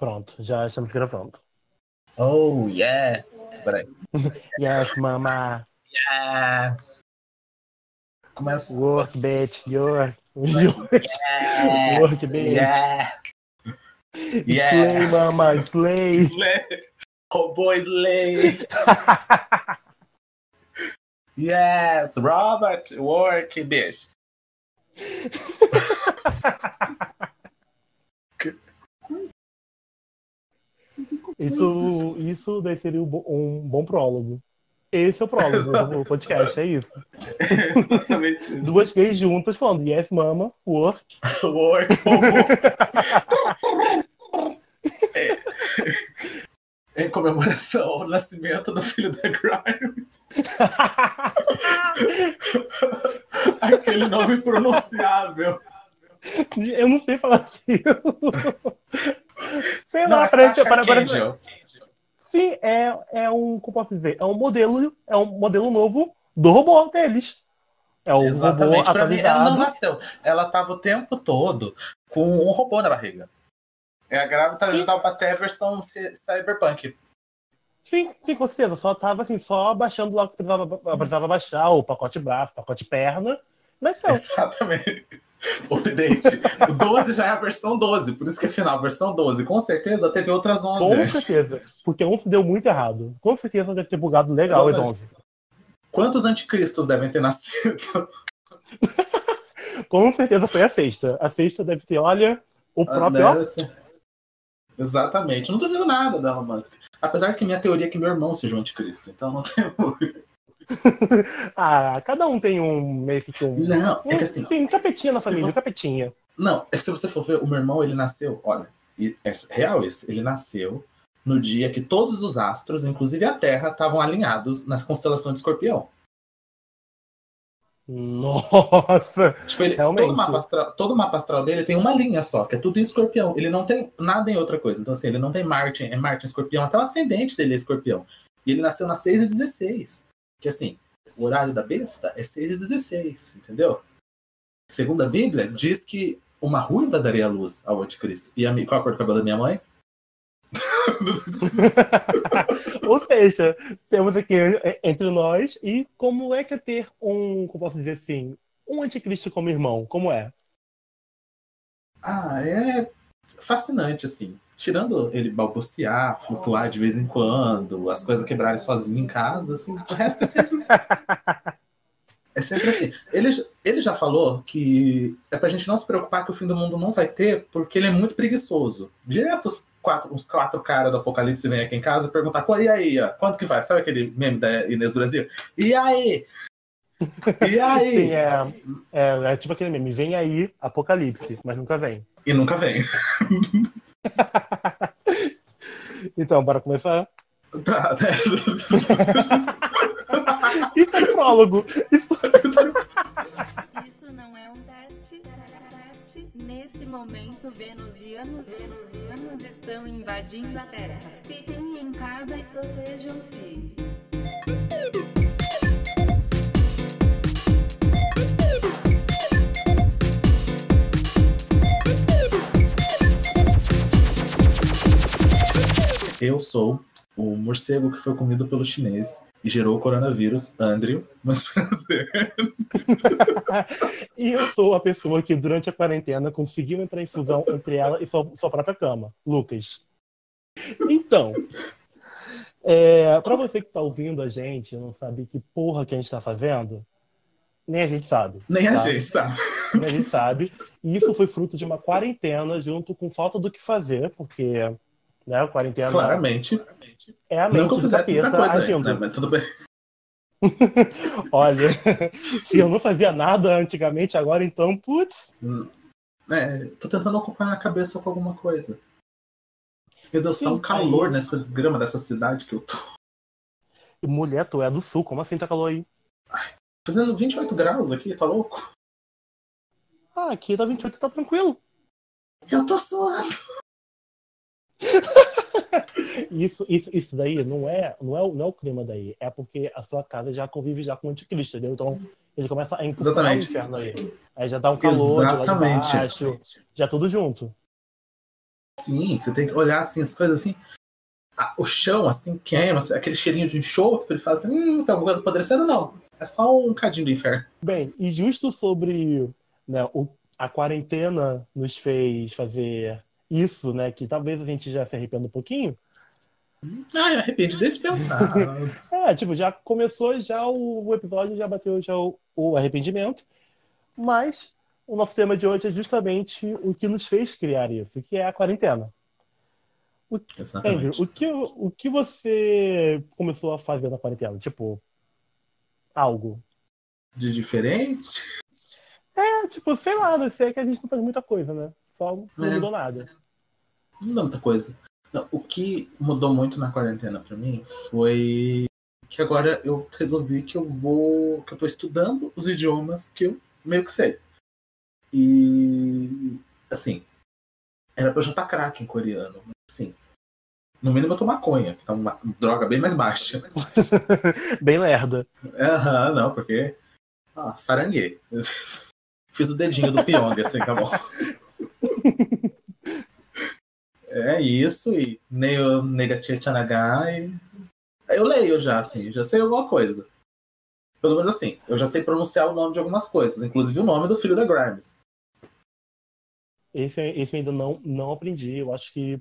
Pronto, já estamos gravando. Oh, yeah. Peraí. Yes, mama. Yes. Começa. Work, bitch. Your. your Yes. Work, bitch. Yes. Slay, Yeah. mama. Slay. Slay. Robô Slay. Yes. Robert, work, bitch. Isso, isso daí seria um bo- bom prólogo. Esse é o prólogo do podcast, é isso. Exatamente. isso. Duas gays juntas falando yes, mama, work. Work, robô. É. Em comemoração ao nascimento do filho da Grimes. Aquele nome pronunciável. Eu não sei falar assim. Sei Não, lá, é parece, parece, Angel. Sim, é, é um, como posso dizer, é um modelo, é um modelo novo do robô deles. É o Exatamente. robô Pra mim, ela não nasceu. Ela tava o tempo todo com um robô na barriga. É a grávida já tava até a versão cyberpunk. Sim, sim, com certeza. Só tava assim, só baixando lá o que precisava, precisava baixar, o pacote braço, pacote perna. Nasceu. Exatamente. Update. O 12 já é a versão 12, por isso que é final, versão 12. Com certeza teve outras 11 Com antes. certeza. Porque um se deu muito errado. Com certeza deve ter bugado legal as Não, 11. Quantos anticristos devem ter nascido? Com certeza foi a sexta. A sexta deve ter, olha, o próprio. Deve ser. Exatamente. Não duvido nada da Elon Musk. Apesar que minha teoria é que meu irmão seja um anticristo, então não tem. Ah, cada um tem um meio que um. Não, é que assim. Sim, um capetinha na família, um você- capetinha. Não, é que se você for ver, o meu irmão, ele nasceu, olha, e é real isso, ele nasceu no dia que todos os astros, inclusive a Terra, estavam alinhados na constelação de escorpião. Nossa! Tipo, ele, todo, mapa astral, todo mapa astral dele tem uma linha só, que é tudo em escorpião. Ele não tem nada em outra coisa. Então, assim, ele não tem Marte, é Marte em escorpião, até o ascendente dele é escorpião. E ele nasceu nas 6 e 16. Que assim, o horário da besta é 6 e 16, entendeu? Segundo a Bíblia, diz que uma ruiva daria luz ao anticristo. E a, qual a cor do cabelo da minha mãe? Ou seja, temos aqui é, entre nós e como é que é ter um, como posso dizer assim, um anticristo como irmão? Como é? Ah, é fascinante, assim. Tirando ele balbuciar, flutuar de vez em quando, as coisas quebrarem sozinho em casa, assim, o resto é sempre. É sempre assim. Ele, ele já falou que é pra gente não se preocupar que o fim do mundo não vai ter, porque ele é muito preguiçoso. Direto os quatro, uns quatro caras do Apocalipse vêm aqui em casa perguntar: "Qual- e aí, ó, quanto que vai? Sabe aquele meme da Inês Brasil? E aí? E aí? Sim, é, é, é tipo aquele meme, vem aí, apocalipse, mas nunca vem. E nunca vem. Então, bora começar? Tá, né? Isso é prólogo. Isso não é um teste. teste. Nesse momento, venusianos, venusianos estão invadindo a Terra. Fiquem em casa e protejam-se. Eu sou o morcego que foi comido pelo chinês e gerou o coronavírus, Andrew. Muito prazer. E eu sou a pessoa que, durante a quarentena, conseguiu entrar em fusão entre ela e sua, sua própria cama, Lucas. Então, é, para você que tá ouvindo a gente, não sabe que porra que a gente tá fazendo, nem a gente sabe. Nem a Tá. gente, sabe? Nem a gente sabe. E isso foi fruto de uma quarentena junto com falta do que fazer, porque né, a quarentena Claramente. é a Não mente que eu fizesse muita coisa antes, né? Mas tudo bem. Olha, se eu não fazia nada antigamente, agora então, putz. É, tô tentando ocupar minha cabeça com alguma coisa. Meu Deus, tá Sim, um calor nessa desgrama dessa cidade que eu tô. Mulher, tu é do sul, como assim tá calor aí? Fazendo 28 graus aqui, tá louco? Ah, aqui tá 28 tá tranquilo. Eu tô suando. Isso, isso, isso daí não é, não, é, o- não é o clima daí, é porque a sua casa já convive já com o anticristo, entendeu? Então ele começa a empurrar o Exatamente. inferno aí. Aí já dá um calor lá de Exatamente. baixo, já tudo junto. Sim, você tem que olhar assim, as coisas assim. a- o chão, assim, queima, aquele cheirinho de enxofre, ele fala assim, hum, tem alguma coisa apodrecendo? Não. É só um cadinho do inferno. Bem, e justo sobre né, o- a quarentena nos fez fazer isso, né? Que talvez a gente já se arrependa um pouquinho. Ai, arrepende, eu pensar. É, tipo, já começou já o, o episódio, já bateu já o, o arrependimento. Mas o nosso tema de hoje é justamente o que nos fez criar isso, que é a quarentena. Andrew, Exatamente. o que, o que você começou a fazer na quarentena? Tipo, algo. De diferente? É, tipo, sei lá, eu sei que a gente não faz muita coisa, né? Só não É. mudou nada. Não dá muita coisa. Não, o que mudou muito na quarentena pra mim foi que agora eu resolvi que eu vou. que eu tô estudando os idiomas que eu meio que sei. E assim, era pra eu já estar craque em coreano, mas assim. No mínimo eu tô maconha, que tá uma droga bem mais baixa. Bem lerda. Aham, não, porque. Ah, saranguei. Fiz o dedinho do Pyong, assim, acabou. É isso, e Neo e. Eu leio já, assim, já sei alguma coisa. Pelo menos assim, eu já sei pronunciar o nome de algumas coisas, inclusive o nome do filho da Grimes. Esse, esse eu ainda não, não aprendi. Eu acho que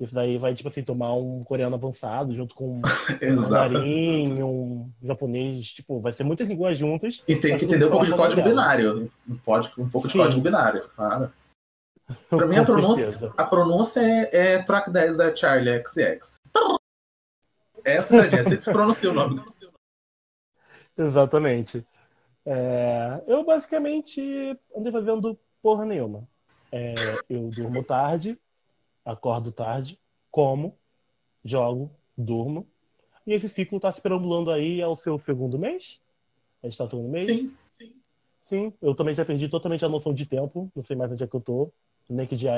isso daí vai, tipo assim, tomar um coreano avançado junto com um mandarim, um japonês. Tipo, vai ser muitas línguas juntas. E tem que entender um pouco de código dela. binário. Um, pode- um pouco de código binário, claro. Pra mim, a pronúncia, a pronúncia é, é track 10 da Charlie XX. Essa é que se pronuncia o nome Exatamente. É, eu basicamente andei fazendo porra nenhuma. É, eu durmo tarde, acordo tarde, como, jogo, durmo. E esse ciclo tá se perambulando aí ao seu segundo mês? A gente tá no segundo mês? Sim, sim. Sim, eu também já perdi totalmente a noção de tempo. Não sei mais onde é que eu tô,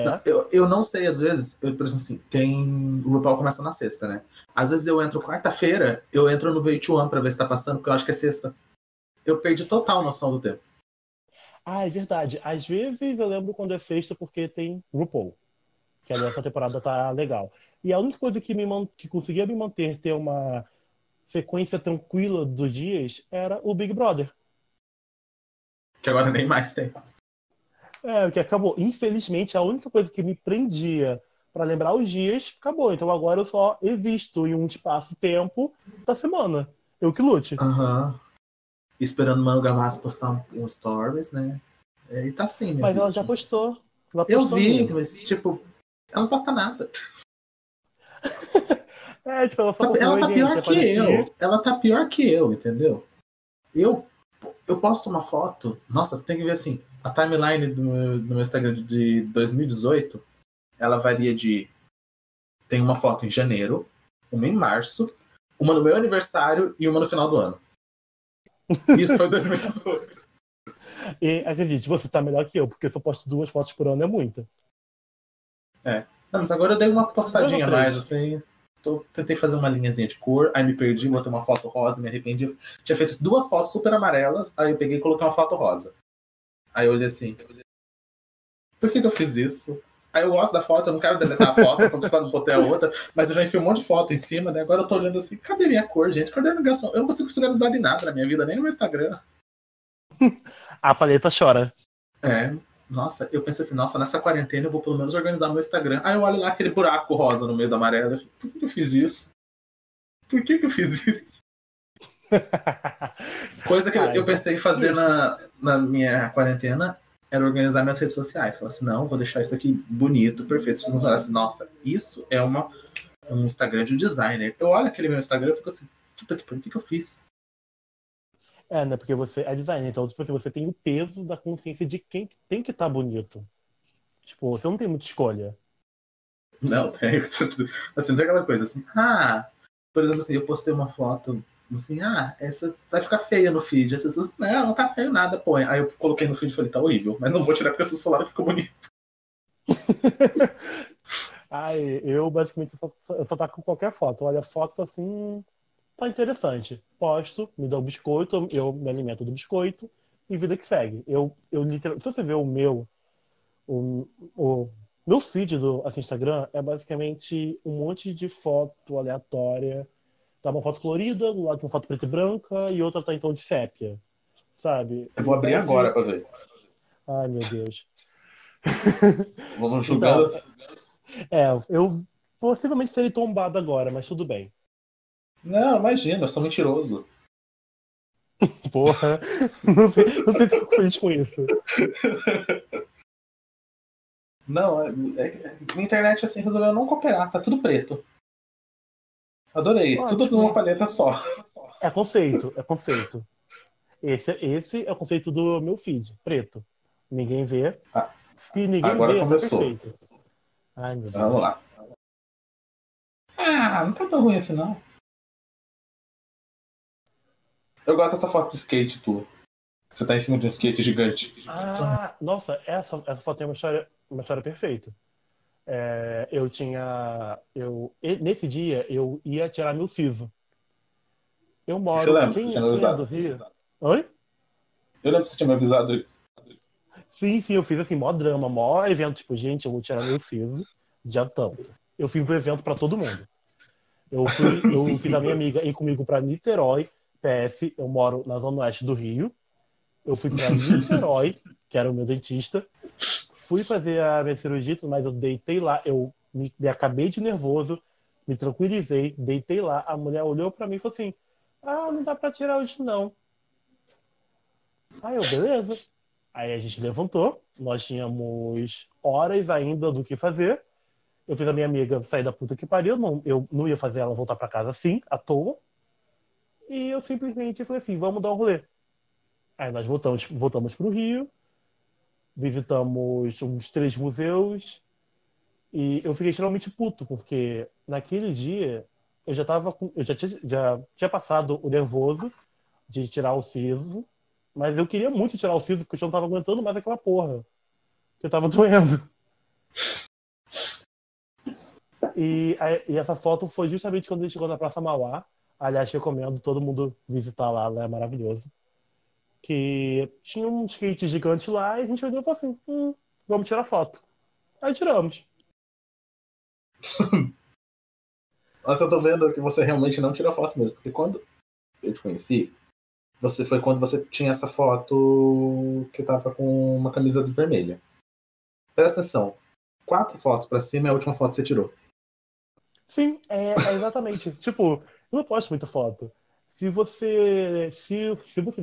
Não, eu, eu não sei, às vezes, eu, por exemplo, assim, tem. O RuPaul começa na sexta, né? Às vezes eu entro quarta-feira, eu entro no VH1 pra ver se tá passando, porque eu acho que é sexta. Eu perdi total noção do tempo. Ah, é verdade. Às vezes eu lembro quando é sexta porque tem RuPaul. Que ali essa temporada tá legal. E a única coisa que, me que conseguia me manter ter uma sequência tranquila dos dias era o Big Brother. Que agora nem mais tem. É, o que acabou. Infelizmente, a única coisa que me prendia para lembrar os dias acabou. Então agora eu só existo em um espaço-tempo da semana. Eu que lute. Aham. Esperando o Mano Gavassi postar um, um stories, né? É, E tá assim, Mas vida, ela já postou. Ela Eu postou vi, mesmo. mas, tipo, ela não posta nada. É, tipo, ela só Tá- ela tá "Oi, pior gente, que apareci". eu. Ela tá pior que eu, entendeu? Eu, eu posto uma foto. Nossa, você tem que ver assim. A timeline do meu, do meu Instagram de 2018 ela varia de. Tem uma foto em janeiro, uma em março, uma no meu aniversário e uma no final do ano. Isso foi 2018. E acredite, você tá melhor que eu, porque se eu posto duas fotos por ano é muita. Não, mas agora eu dei uma postadinha mais, assim. Tô- tentei fazer uma linhazinha de cor, aí me perdi, botei uma foto rosa, me arrependi. Tinha feito duas fotos super amarelas, aí eu peguei e coloquei uma foto rosa. Aí eu olhei assim. Por que, que eu fiz isso? Aí eu gosto da foto, eu não quero deletar a foto pra- pra não botar a outra, mas eu já enfiei um monte de foto em cima, daí agora eu tô olhando assim, cadê minha cor, gente? Cadê a organização? Eu não consigo se organizar de nada na minha vida, nem no meu Instagram. A paleta chora. É, nossa, eu pensei assim, nossa, nessa quarentena eu vou pelo menos organizar meu Instagram. Aí eu olho lá aquele buraco rosa no meio da amarela. Eu Por que que eu fiz isso? Por que que eu fiz isso? Coisa que eu- Ai, eu pensei em fazer na, na minha quarentena era organizar minhas redes sociais. Falar assim, não, vou deixar isso aqui bonito, perfeito. Pessoas vão falar assim, nossa, isso é uma, um Instagram de um designer. Eu olho aquele meu Instagram e fico assim, puta que pariu, o que que eu fiz? É, né? Porque você é designer, então tipo, assim, você tem o peso da consciência de quem tem que estar bonito. Tipo, você não tem muita escolha. Não, tem. Assim, tem aquela coisa assim, ah, por exemplo, assim, eu postei uma foto assim, ah, essa vai ficar feia no feed. As pessoas, não, não tá feio nada, põe. Aí eu coloquei no feed e falei, tá horrível, mas não vou tirar porque o celular ficou bonito. Ai, eu basicamente só, eu só taco qualquer foto. Olha foto assim, tá interessante. Posto, me dá o biscoito, eu me alimento do biscoito e vida que segue. Eu, eu literalmente, se você ver o meu, o, o Meu feed do assim, Instagram é basicamente um monte de foto aleatória. Tá uma foto colorida, do lado uma foto preta e branca e outra tá em tom de sépia. Sabe? Eu vou abrir Então, agora pra ver. Ai, meu Deus. Vamos julgando. É, eu possivelmente serei tombado agora, mas tudo bem. Não, imagina, eu sou mentiroso. Porra, não sei, não sei se eu feliz com isso. Não, é, é, a internet assim resolveu não cooperar, tá tudo preto. Adorei, Ótimo. tudo numa paleta só. É conceito, é conceito. Esse, esse é o conceito do meu feed, preto. Ninguém vê. Ah, Se ninguém agora vê, começou. tá perfeito. Ai, meu Deus. Vamos lá. Ah, não tá tão ruim assim não. Eu gosto dessa foto de skate tua. Você tá em cima de um skate gigante. Ah, nossa, essa, essa foto tem uma história, uma história perfeita. É, eu tinha. Eu, nesse dia, eu ia tirar meu siso. Eu moro. Você lembra? quem- Você tinha avisado. do Rio? Oi? Eu lembro que você tinha me avisado isso. Sim, sim, eu fiz assim, mó drama, mó evento, tipo, gente, eu vou tirar meu siso, já tanto. Eu fiz um evento pra todo mundo. Eu, fui, eu fiz a minha amiga ir comigo pra Niterói, PS, eu moro na zona oeste do Rio. Eu fui pra Niterói, que era o meu dentista. Fui fazer a minha cirurgia, mas eu deitei lá, eu me, me acabei de nervoso, me tranquilizei, deitei lá, a mulher olhou pra mim e falou assim: Ah, não dá pra tirar hoje não. Aí eu, beleza. Aí a gente levantou, nós tínhamos horas ainda do que fazer. Eu fiz a minha amiga sair da puta que pariu, não, eu não ia fazer ela voltar pra casa assim, à toa. E eu simplesmente falei assim, vamos dar um rolê. Aí nós voltamos, voltamos pro Rio, visitamos uns três museus, e eu fiquei extremamente puto, porque naquele dia eu já tava com, eu já tinha, já tinha passado o nervoso de tirar o siso, mas eu queria muito tirar o siso, porque eu já não tava aguentando mais aquela porra. Eu tava doendo. E, e essa foto foi justamente quando a gente chegou na Praça Mauá. Aliás, recomendo todo mundo visitar lá, lá é maravilhoso. Que tinha um skate gigante lá e a gente olhou e falou assim: hum, vamos tirar foto. Aí tiramos. Nossa, eu tô vendo que você realmente não tirou foto mesmo. Porque quando eu te conheci, você foi quando você tinha essa foto que tava com uma camisa vermelha. Presta atenção. Quatro fotos pra cima é a última foto que você tirou. Sim, é, é exatamente. tipo, eu não posto muita foto. Se você. Se, se você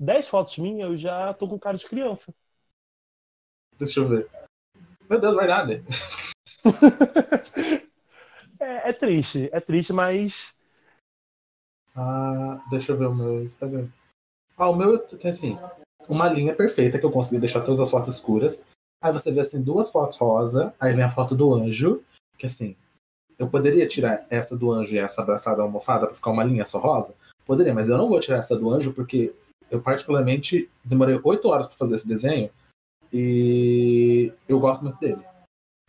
10 fotos minhas, eu já tô com cara de criança. Deixa eu ver. Meu Deus, verdade. é, é triste, é triste, mas. Ah, deixa eu ver o meu Instagram. Ah, o meu tem assim, uma linha perfeita que eu consegui deixar todas as fotos escuras. Aí você vê assim duas fotos rosa, aí vem a foto do anjo, que assim, eu poderia tirar essa do anjo e essa abraçada almofada pra ficar uma linha só rosa? Poderia, mas eu não vou tirar essa do anjo porque eu particularmente demorei oito horas pra fazer esse desenho e eu gosto muito dele.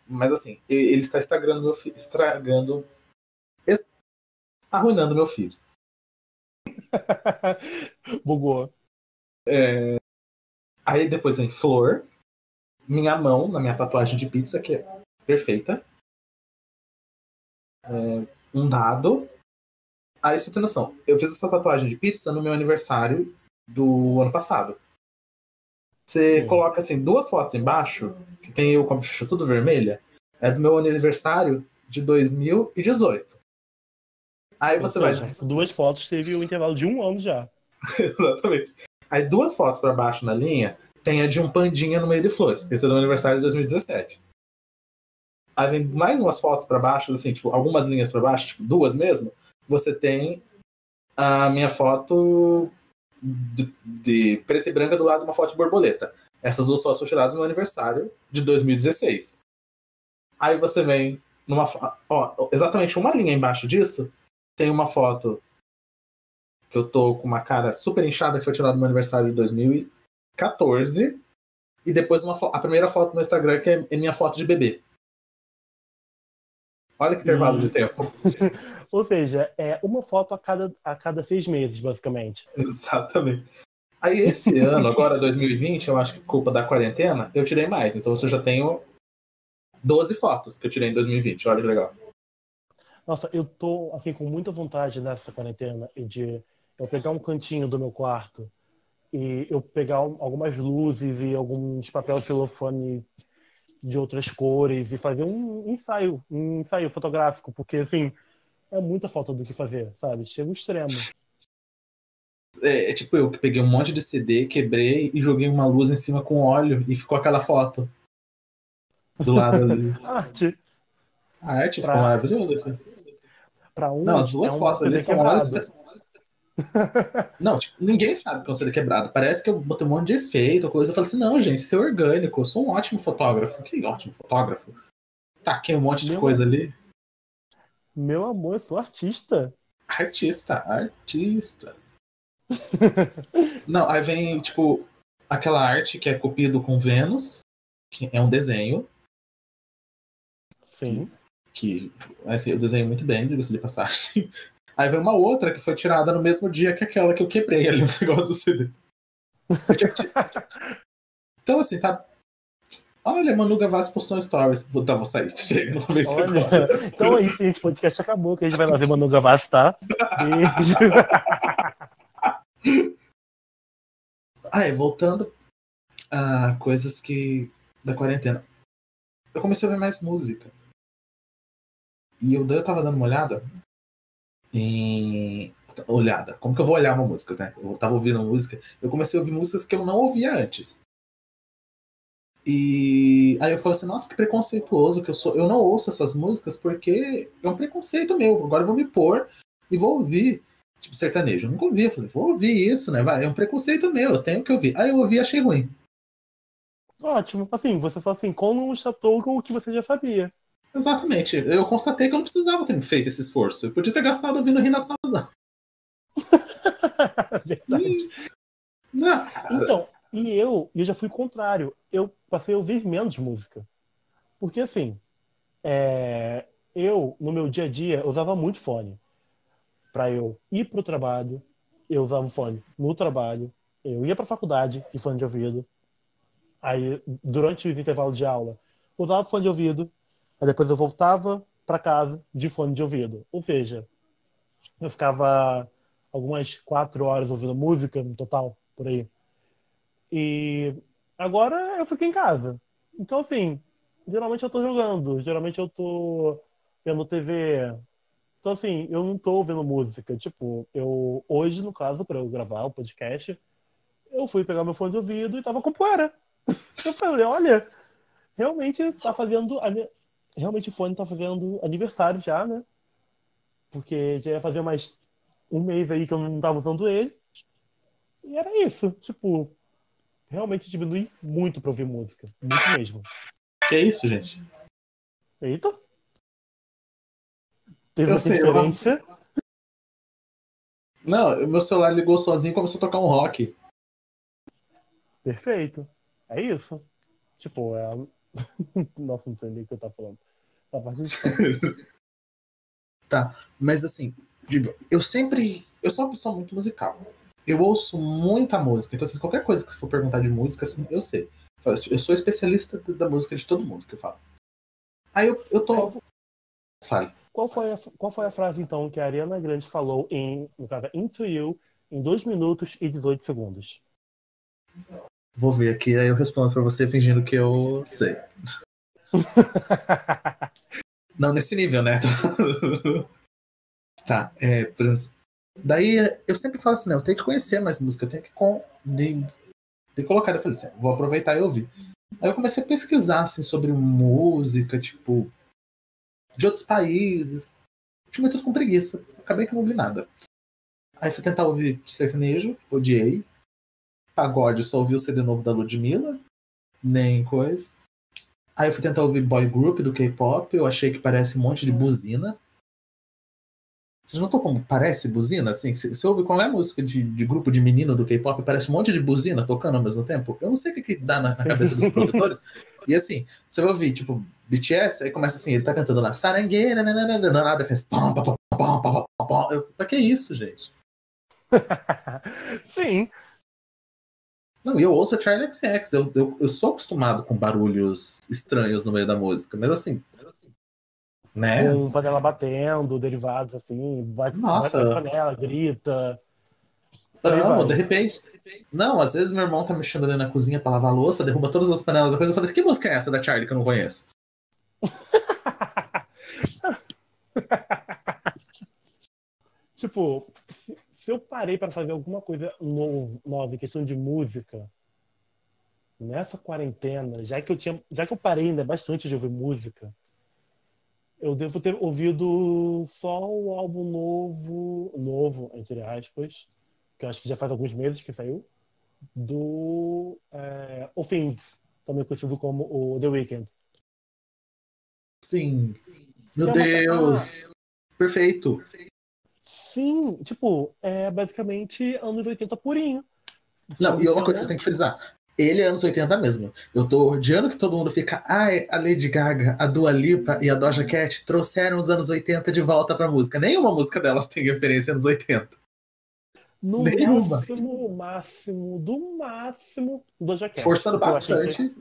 Mas assim, ele está estragando meu filho, estragando, es- arruinando meu filho. Bugou. Aí depois vem flor, minha mão na minha tatuagem de pizza, que é perfeita. É, um dado. Aí você tem noção, eu fiz essa tatuagem de pizza no meu aniversário do ano passado. Você Sim. coloca assim duas fotos embaixo, que tem eu com a bochecha tudo vermelha, é do meu aniversário de 2018. Aí Ou você vai seja, duas fotos teve um intervalo de um ano já. Exatamente. Aí duas fotos pra baixo na linha tem a de um pandinha no meio de flores. Esse é do aniversário de 2017. Aí vem mais umas fotos pra baixo, assim, tipo, algumas linhas pra baixo, tipo, duas mesmo. Você tem a minha foto de, de preta e branca do lado de uma foto de borboleta. Essas duas fotos são tiradas no aniversário de 2016. Aí você vem numa ó, exatamente uma linha embaixo disso, tem uma foto que eu tô com uma cara super inchada que foi tirada no aniversário de 2014. E depois uma a primeira foto no Instagram que é é minha foto de bebê. Olha que intervalo Hum. de tempo. Ou seja, é uma foto a cada, a cada seis meses, basicamente. Exatamente. Aí esse ano, agora 2020, eu acho que culpa da quarentena, eu tirei mais. Então você já tenho 12 fotos que eu tirei em 2020. Olha que legal. Nossa, eu tô assim com muita vontade nessa quarentena de eu pegar um cantinho do meu quarto e eu pegar algumas luzes e alguns papel celofane de outras cores e fazer um ensaio, um ensaio fotográfico, porque assim, é muita falta do que fazer, sabe? Chega um extremo. É, é, tipo eu que peguei um monte de CD, quebrei e joguei uma luz em cima com óleo e ficou aquela foto do lado ali. Arte. A arte Pra- ficou maravilhosa. Pra um, Não, as duas é fotos ali são quebrado. olhos. Não, tipo, ninguém sabe que é um CD quebrado. Parece que eu botei um monte de efeito, coisa. Eu falei assim, não, gente, isso é orgânico. Eu sou um ótimo fotógrafo. Que ótimo fotógrafo. Taquei um monte de Meu coisa ali. Meu amor, eu sou artista. Artista, artista. Não, aí vem, tipo, aquela arte que é copiado com Vênus, que é um desenho, Sim. que assim, eu desenho muito bem, diga-se de passagem. Aí vem uma outra que foi tirada no mesmo dia que aquela que eu quebrei ali no negócio do CD. Então, assim, tá. Olha, Manu Gavassi postou um stories. Vou, tá, vou sair. Chega, não vou ver isso agora. Olha, então é isso, gente. O podcast acabou, que a gente vai lá ver Manu Gavassi, tá? Beijo. Ah, é, voltando a coisas que. da quarentena. Eu comecei a ouvir mais música. E eu, eu tava dando uma olhada em. Olhada. Como que eu vou olhar uma música, né? Eu tava ouvindo música. Eu comecei a ouvir músicas que eu não ouvia antes. E aí eu falei assim, nossa, que preconceituoso que eu sou. Eu não ouço essas músicas porque é um preconceito meu. Agora eu vou me pôr e vou ouvir. Tipo, sertanejo. Eu nunca ouvi. Eu falei, vou ouvir isso, né? Vai, é um preconceito meu, eu tenho que ouvir. Aí eu ouvi e achei ruim. Ótimo. Assim, você só assim, constatou com o que você já sabia. Exatamente. Eu constatei que eu não precisava ter feito esse esforço. Eu podia ter gastado ouvindo Rina Salazar. Verdade. Não. Então, e eu, eu já fui o contrário. Eu passei a ouvir menos música. Porque, assim, é, eu, no meu dia a dia, usava muito fone. Pra eu ir pro trabalho, eu usava o fone no trabalho. Eu ia pra faculdade de fone de ouvido. Aí, durante os intervalos de aula, usava fone de ouvido. Aí depois eu voltava pra casa de fone de ouvido. Ou seja, eu ficava algumas quatro horas ouvindo música no total, por aí. E agora eu fico em casa. Então, assim, geralmente eu tô jogando, geralmente eu tô vendo TV. Então, assim, eu não tô ouvindo música. Tipo, eu hoje, no caso, para eu gravar o podcast, eu fui pegar meu fone de ouvido e tava com poeira. Eu falei, olha, realmente tá fazendo. Realmente o fone tá fazendo aniversário já, né? Porque já ia fazer mais um mês aí que eu não tava usando ele. E era isso. Tipo, realmente diminui muito pra ouvir música. Muito mesmo. Que isso, gente? Eita! Teve Eu uma sei, eu-. Não, meu celular ligou sozinho e começou a tocar um rock. Perfeito. É isso. Tipo, é. Nossa, não entendi o que eu tava falando. Parte de... tá, mas assim, digo, eu sempre. Eu sou uma pessoa muito musical. Eu ouço muita música. Então, assim, qualquer coisa que você for perguntar de música, assim, eu sei. Eu sou especialista da música de todo mundo que eu falo. Aí eu, eu tô. Fale. Qual foi, a, qual foi a frase, então, que a Ariana Grande falou em, no caso, Into You, em 2 minutos e 18 segundos? Vou ver aqui, aí eu respondo pra você fingindo que eu sei. Não, nesse nível, né? tá, é, por exemplo. Daí eu sempre falo assim, né? Eu tenho que conhecer mais música, eu tenho que, com, de, de colocar. Eu falei assim, vou aproveitar e ouvir. Aí eu comecei a pesquisar assim, sobre música, tipo, de outros países. Tinha tudo com preguiça. Acabei que não ouvi nada. Aí fui tentar ouvir sertanejo, odiei. Pagode, só ouvi o CD novo da Ludmilla. Nem coisa. Aí eu fui tentar ouvir boy group do K-pop, eu achei que parece um monte de buzina. Vocês notam como parece buzina? Assim, você ouve qual é a música de, de grupo de menino do K-pop, parece um monte de buzina tocando ao mesmo tempo. Eu não sei o que, que dá na, na cabeça dos produtores. E assim, você vai ouvir, tipo, BTS, aí começa assim, ele tá cantando lá, sarangueira, nada faz pam, pam, pam, pam, pam, pam, pam. Eu, Pra que isso, gente? Sim. Não, e eu ouço a Charlie XX, eu, eu, eu sou acostumado com barulhos estranhos no meio da música, mas assim né? Com panela batendo, derivados assim, vai, Nossa. vai panela, grita. Vai. de repente. Não, às vezes meu irmão tá mexendo ali na cozinha pra lavar a louça, derruba todas as panelas da coisa. Eu falei assim, que música é essa da Charlie que eu não conheço? tipo, se, eu parei para fazer alguma coisa no- nova em questão de música, nessa quarentena, já que eu tinha, já que eu parei ainda bastante de ouvir música, eu devo ter ouvido só o álbum novo, novo, entre aspas, que eu acho que já faz alguns meses que saiu, do é, Offense, também conhecido como o The Weeknd. Sim. Meu é Deus! Perfeito. Sim, tipo, é basicamente anos 80 purinho. Não, e uma coisa que você tem que frisar. Ele é anos 80 mesmo. Eu tô odiando que todo mundo fica. Ai, a Lady Gaga, a Dua Lipa e a Doja Cat trouxeram os anos 80 de volta pra música. Nenhuma música delas tem referência anos 80. No Nenhuma. máximo, máximo, do máximo, Doja Cat. Forçando bastante.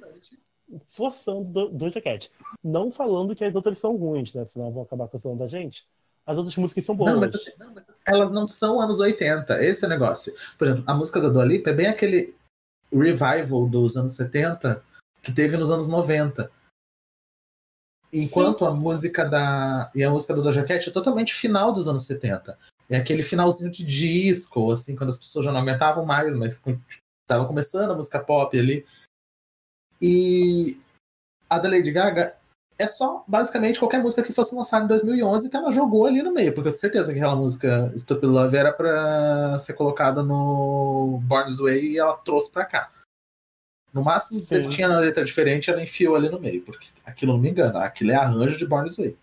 Forçando do- Doja Cat. Não falando que as outras são ruins, né? Senão vão acabar cancelando da gente. As outras músicas são boas. Não mas, assim, não, mas assim, elas não são anos 80. Esse é o negócio. Por exemplo, a música da Dua Lipa é bem aquele revival dos anos 70 que teve nos anos 90. Enquanto a música da. E a música do Doja Cat é totalmente final dos anos 70. É aquele finalzinho de disco, assim, quando as pessoas já não aguentavam mais, mas tava começando a música pop ali. E a da Lady Gaga é só basicamente qualquer música que fosse lançada em 2011 que ela jogou ali no meio, porque eu tenho certeza que aquela música Stupid Love era pra ser colocada no Born This Way e ela trouxe pra cá. No máximo, Sim. tinha uma letra diferente ela enfiou ali no meio, porque aquilo não me engana, aquilo é arranjo de Born This Way.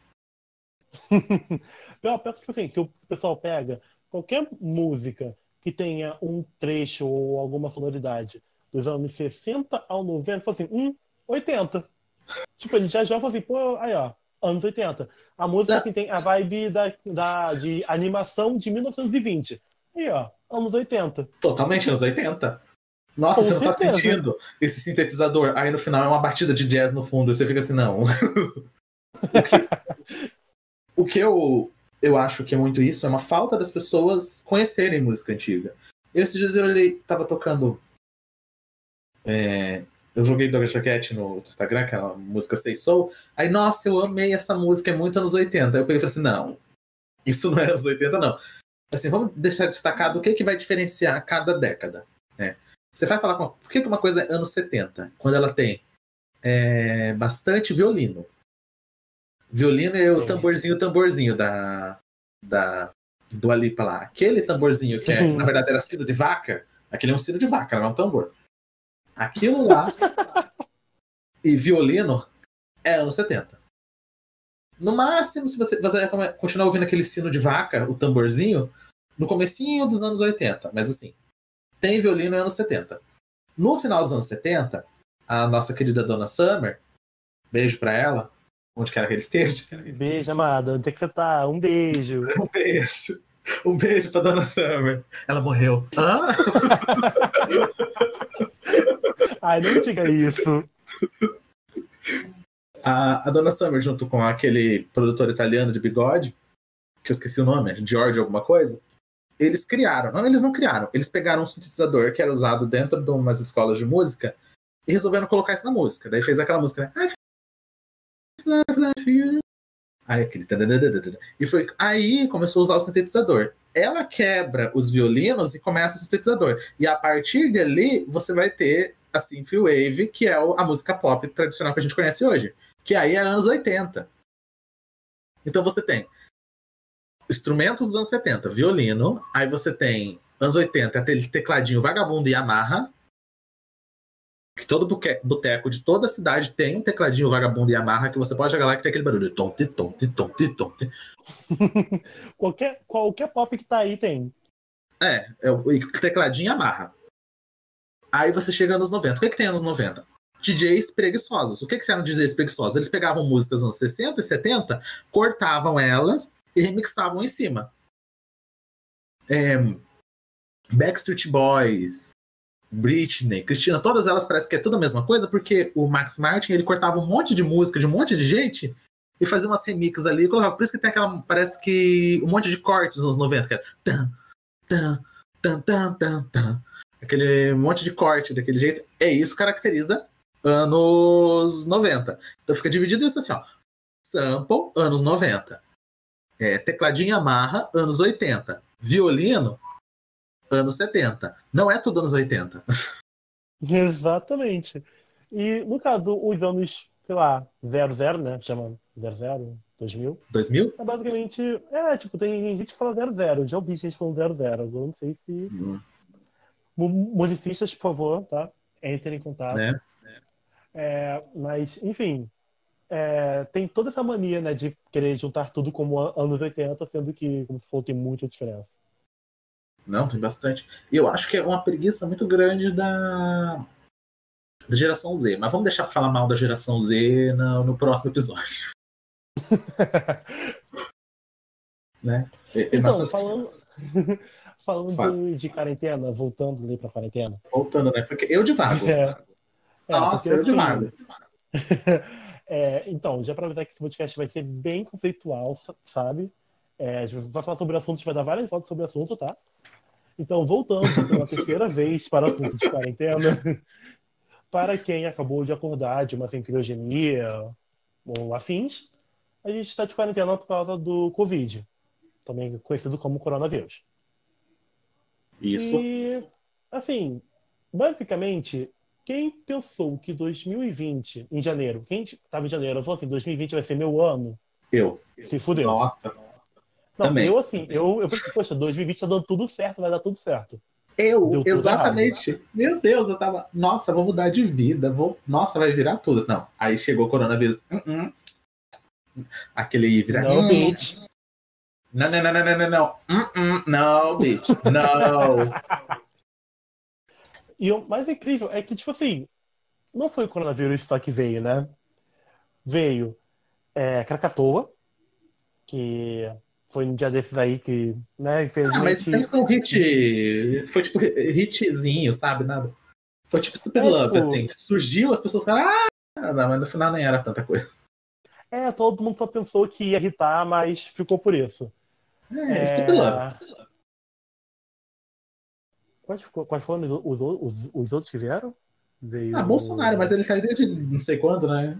Pior, pior que, tipo assim, que o pessoal pega qualquer música que tenha um trecho ou alguma sonoridade dos anos 60 ao 90, fala assim, hum, 80. Tipo, ele já joga assim, pô, aí ó, anos 80. A música assim, tem a vibe da, da, de animação de 1920. Aí ó, anos 80. Totalmente anos 80. Nossa, Com você não tá certeza. sentindo esse sintetizador. Aí no final é uma batida de jazz no fundo, e você fica assim, não. o que, o que eu, eu acho que é muito isso é uma falta das pessoas conhecerem música antiga. Eu, esses dias eu olhei, tava tocando. é, eu joguei Doja Cat no Instagram, aquela música Say Soul. Aí, nossa, eu amei essa música, é muito anos 80. Aí eu peguei e falei assim: não, isso não é anos 80, não. Assim, vamos deixar destacado o que, que vai diferenciar cada década. Né? Você vai falar com por que, que uma coisa é anos 70? Quando ela tem é, bastante violino. Violino é o tamborzinho, tamborzinho da, da do Alipa lá. Aquele tamborzinho que é, Uhum. na verdade era sino de vaca, aquele é um sino de vaca, não é um tambor. Aquilo lá e violino é anos 70. No máximo, se você, você vai continuar ouvindo aquele sino de vaca, o tamborzinho, no comecinho dos anos 80, mas assim, tem violino em anos 70. No final dos anos 70, a nossa querida Dona Summer, beijo pra ela, onde quer que ela esteja. Beijo, amada. Onde é que você tá? Um beijo. Um beijo. Um beijo pra Dona Summer. Ela morreu. Hã? Ai, não diga isso. A, a Dona Summer, junto com aquele produtor italiano de bigode, que eu esqueci o nome, George alguma coisa, eles criaram, não, eles não criaram, eles pegaram um sintetizador que era usado dentro de umas escolas de música e resolveram colocar isso na música. Daí fez aquela música, né? Aí aquele. E foi aí começou a usar o sintetizador. Ela quebra os violinos e começa o sintetizador. E a partir dali você vai ter a synthwave, que é a música pop tradicional que a gente conhece hoje, que aí é anos 80. Então você tem instrumentos dos anos 70, violino, aí você tem anos 80, aquele tecladinho vagabundo Yamaha, que todo boteco de toda a cidade tem um tecladinho vagabundo Yamaha que você pode jogar lá que tem aquele barulho. Tonte, tonte, tonte, tonte. qualquer, qualquer pop que tá aí tem. É, é o e tecladinho Yamaha. Aí você chega nos 90. O que, que tem anos 90? DJs preguiçosos. O que, que eram DJs preguiçosos? Eles pegavam músicas dos anos 60 e 70, cortavam elas e remixavam em cima. É, Backstreet Boys, Britney, Cristina, todas elas parecem que é tudo a mesma coisa, porque o Max Martin ele cortava um monte de música de um monte de gente e fazia umas remixes ali colocava. Por isso que tem aquela. Parece que um monte de cortes nos 90, que era. Tan, tan, tan, tan, tan, tan. Aquele monte de corte daquele jeito. É isso caracteriza anos 90. Então fica dividido isso assim, ó. Sample, anos 90. É, tecladinho amarra, anos 80. Violino, anos 70. Não é tudo anos 80. Exatamente. E no caso, os anos, sei lá, 00, né? Chama 00, 2000. 2000? É basicamente. É, tipo, tem gente que fala 00. Já ouvi gente falando 00. Eu não sei se. Hum. Mu- Musicistas, por favor, tá? Entrem em contato. Né? É, mas, enfim, é, tem toda essa mania, né, de querer juntar tudo como anos 80, sendo que, como você falou, tem muita diferença. Não, tem bastante. Eu acho que é uma preguiça muito grande da, da geração Z. Mas vamos deixar pra falar mal da geração Z no, no próximo episódio. Né? E- e Então, falando, falando Fala. de quarentena, voltando ali pra quarentena. Voltando, né? Porque eu divago. É. É, Nossa, eu assim, divago. É, então, já para avisar que esse podcast vai ser bem conceitual, sa- sabe? É, a gente vai falar sobre o assunto, a gente vai dar várias fotos sobre o assunto, tá? Então, voltando pela terceira vez para o assunto de quarentena, para quem acabou de acordar de uma criogenia ou afins, a gente está de quarentena por causa do Covid, também conhecido como coronavírus. Isso. E, assim, basicamente, quem pensou que 2020, em janeiro, quem estava em janeiro, falou assim, 2020 vai ser meu ano, Eu. se fudeu. Nossa. Não, também. eu assim, eu, eu pensei, poxa, 2020 tá dando tudo certo, vai dar tudo certo. Eu, tudo exatamente. Meu Deus, eu tava. Nossa, vou mudar de vida. Vou... Nossa, vai virar tudo. Não. Aí chegou o coronavírus. Uh-uh. Aquele vira. Não, Hum. bitch. Não, não, não, não, não, não, não. Uh-uh. Não, bitch. Não. E o mais incrível é que, tipo assim, não foi o coronavírus só que veio, né? Veio é, Krakatoa, que foi um dia desses aí que, né, Ah, mas infelizmente... sempre foi um hit. Foi tipo hitzinho, sabe? Nada. Foi tipo Stupid É, Love, tipo- assim. Surgiu, as pessoas falaram, ah, não, mas no final nem era tanta coisa. É, todo mundo só pensou que ia irritar, mas ficou por isso. É, É. Stupid Love. Quais, ficou- quais foram os, os, os- os outros que vieram? Veio... Ah, Bolsonaro, mas ele caiu desde não sei quando, né?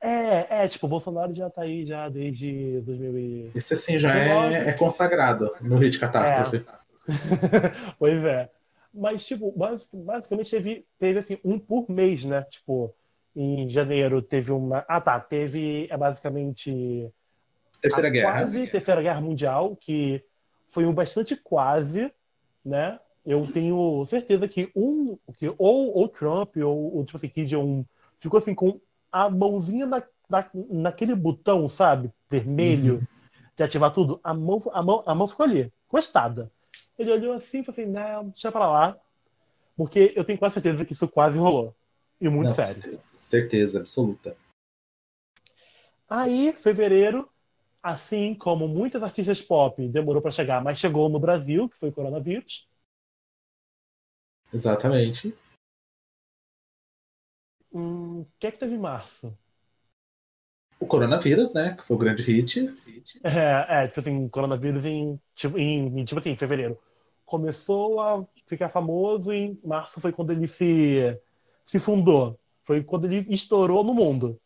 É, é, tipo, o Bolsonaro já tá aí já desde 2000 e... Esse assim já é, é consagrado no hit catástrofe. pois é. Mas, tipo, basic- basicamente teve, teve assim, um por mês, né? Tipo, em janeiro teve uma. Ah, tá. Teve é basicamente Terceira Guerra. quase Terceira Guerra Mundial, que foi um bastante quase, né? Eu tenho certeza que um, que ou o Trump ou o tipo assim, Kim Jong-un ficou assim com a mãozinha na, na, naquele botão, sabe? Vermelho, de ativar tudo. A mão, a mão, a mão ficou ali, encostada. Ele olhou assim e falou assim, não, deixa pra lá. Porque eu tenho quase certeza que isso quase rolou. E muito Não, sério. certeza, certeza absoluta. Aí, fevereiro, assim como muitas artistas pop demorou para chegar, mas chegou no Brasil, que foi o coronavírus. Exatamente. O que é que teve em março? O coronavírus, né? Que foi o grande hit. É, é tipo assim, coronavírus em, tipo, em, tipo assim, fevereiro. Começou a ficar famoso e em março foi quando ele se, se fundou. Foi quando ele estourou no mundo.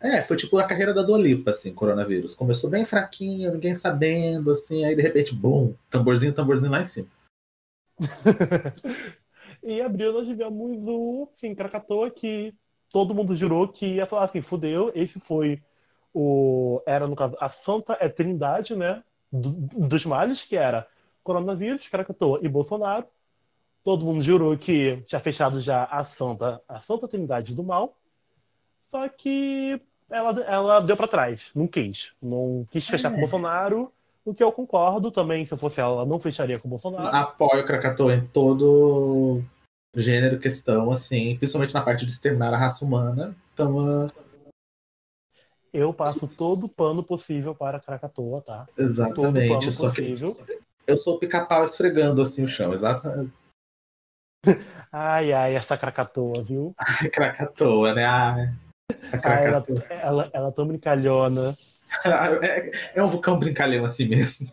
É, foi tipo a carreira da Dua Lipa, assim, coronavírus. Começou bem fraquinho, ninguém sabendo, assim, aí de repente, bum, tamborzinho, tamborzinho lá em cima. e em abril nós tivemos o assim, Krakatoa que todo mundo jurou que ia falar assim, fudeu, esse foi o era no caso a Santa é Trindade, né, do- dos males que era coronavírus, Krakatoa e Bolsonaro. Todo mundo jurou que tinha fechado já a Santa, a Santa Trindade do mal. Só que ela, ela deu pra trás, não quis, não quis fechar É. com o Bolsonaro. O que eu concordo também, se eu fosse ela, ela não fecharia com o Bolsonaro. Apoio o Krakatoa em todo gênero, questão, assim, principalmente na parte de exterminar a raça humana. Então, ah, Eu passo todo o pano possível para Krakatoa, tá? Exatamente. Eu sou, possível. eu sou o pica-pau esfregando assim o chão, exatamente. Ai, ai, essa Krakatoa, viu? Ai, Krakatoa, né? Ai, essa Ai, ela, Krakatoa. ela, ela tão brincalhona. É, é um vulcão brincalhão assim mesmo.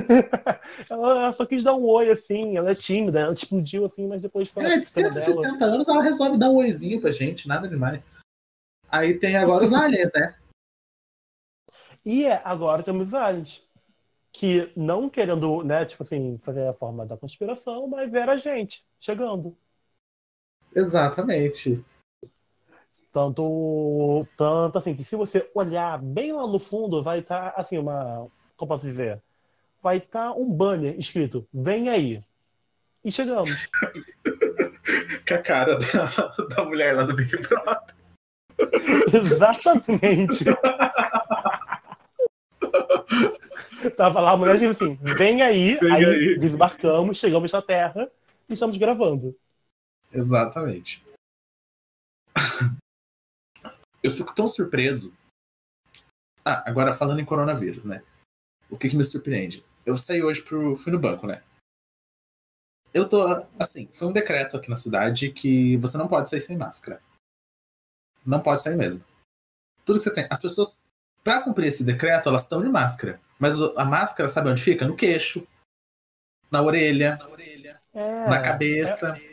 Ela, ela só quis dar um oi, assim, ela é tímida, ela explodiu assim, mas depois foi Ela é de 160 anos, ela resolve dar um oizinho pra gente, nada demais. Aí tem agora os aliens, né? E é, agora temos os aliens. Que não querendo, né, tipo assim, fazer a forma da conspiração, mas era a gente chegando. Exatamente. Tanto, tanto assim, que se você olhar bem lá no fundo, vai estar, assim, uma. Como posso dizer? Vai estar um banner escrito: Vem aí. E chegamos. Com a cara da, da mulher lá do Big Brother. Exatamente. Tava lá a mulher dizendo assim: Vem aí. Vem aí, aí. desbarcamos, chegamos na Terra e estamos gravando. Exatamente. Eu fico tão surpreso. Ah, agora falando em coronavírus, né? O que, que me surpreende? Eu saí hoje pro. fui no banco, né? Eu tô. Assim, foi um decreto aqui na cidade que você não pode sair sem máscara. Não pode sair mesmo. Tudo que você tem. As pessoas, pra cumprir esse decreto, elas estão de máscara. Mas a máscara, sabe onde fica? No queixo, na orelha, É, na cabeça. É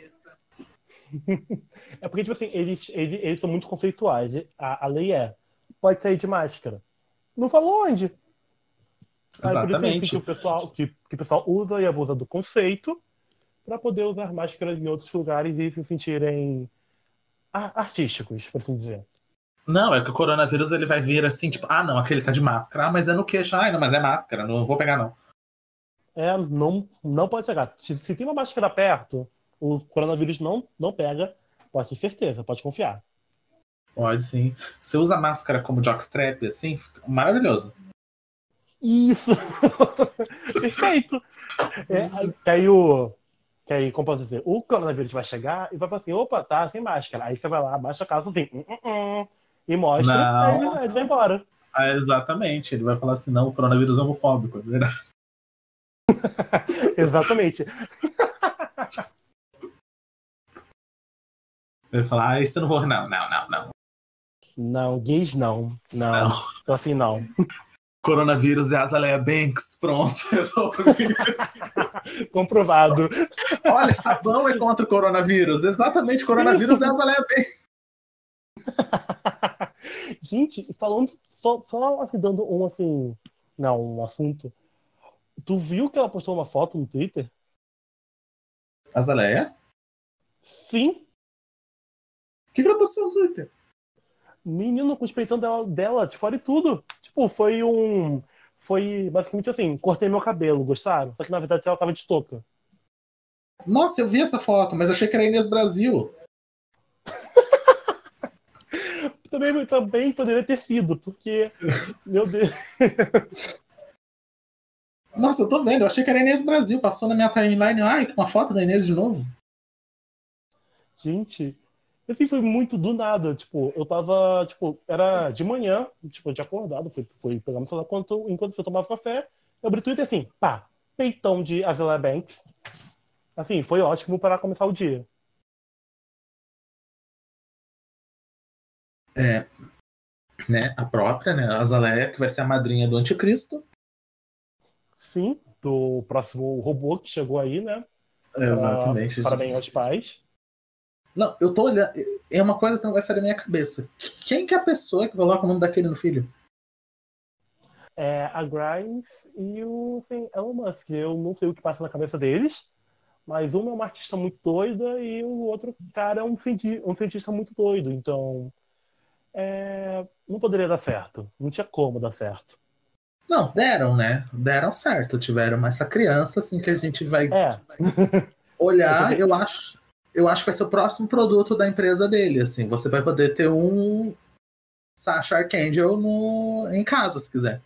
porque, tipo assim, eles, eles, eles são muito conceituais. A, a lei é: pode sair de máscara. Não falou onde. Aí, por isso assim, Exatamente. que, o pessoal, que, que o pessoal usa e abusa do conceito para poder usar máscaras em outros lugares e se sentirem artísticos, por assim dizer. Não, é que o coronavírus ele vai vir assim, tipo, ah, não, aquele tá de máscara. Ah, mas é no queixo. Ah, não, mas é máscara, não vou pegar, não. É, não, não pode chegar. Se, se tem uma máscara perto, o coronavírus não, não pega, pode ter certeza, pode confiar. Pode sim. Você usa máscara como jockstrap, assim, maravilhoso. Isso! Perfeito! É, aí- que aí o. Que aí, como posso dizer, o coronavírus vai chegar e vai falar assim: opa, tá sem máscara. Aí você vai lá, abaixa a calça assim, "Hum, hum, hum", e mostra, Não. aí ele, ele vai embora. Ah, exatamente. Ele vai falar assim, não, o coronavírus é homofóbico, é verdade. Exatamente. Ele vai falar, ah, isso eu não vou. Não, não, não, não. Não, gays não. Não. Não. Então, assim, não. Coronavírus é Azalea Banks, pronto, resolvi. Comprovado. Olha, sabão é contra o coronavírus. Exatamente, coronavírus é Azalea Banks. Gente, falando, só, só assim, dando um assim. Não, um assunto. Tu viu que ela postou uma foto no Twitter? Azaleia? Sim, que, que ela postou no Twitter? menino peitão dela, dela de fora e tudo. Tipo, foi um. Foi basicamente assim: cortei meu cabelo, gostaram? Só que na verdade ela tava de touca. Nossa, eu vi essa foto, mas achei que era Inês Brasil. Também, também poderia ter sido, porque. Meu Deus. Nossa, eu tô vendo, eu achei que era Inês Brasil. Passou na minha timeline, ai, uma foto da Inês de novo. Gente, assim, foi muito do nada. Tipo, eu tava, tipo, era de manhã, tipo, eu tinha acordado, fui, fui pegar meu celular enquanto, enquanto eu tomava café. Eu abri o Twitter assim, pá, peitão de Azela Banks. Assim, foi ótimo para começar o dia. É, né, a própria, né, a Azaleia, que vai ser a madrinha do anticristo. Sim, do próximo robô que chegou aí, né? Exatamente. Parabéns aos pais. Não, eu tô olhando. É uma coisa que não vai sair da minha cabeça. Quem que é a pessoa que coloca o nome daquele no filho? É, a Grimes e o assim, Elon Musk. Eu não sei o que passa na cabeça deles, mas um é uma artista muito doida e o outro cara é um, cienti- um cientista muito doido. Então, é, não poderia dar certo. Não tinha como dar certo. Não, deram, né? Deram certo. Tiveram essa criança, assim, que a gente vai É, olhar. Eu acho, eu acho que vai ser o próximo produto da empresa dele. Assim, você vai poder ter um Sasha Archangel no, em casa, se quiser.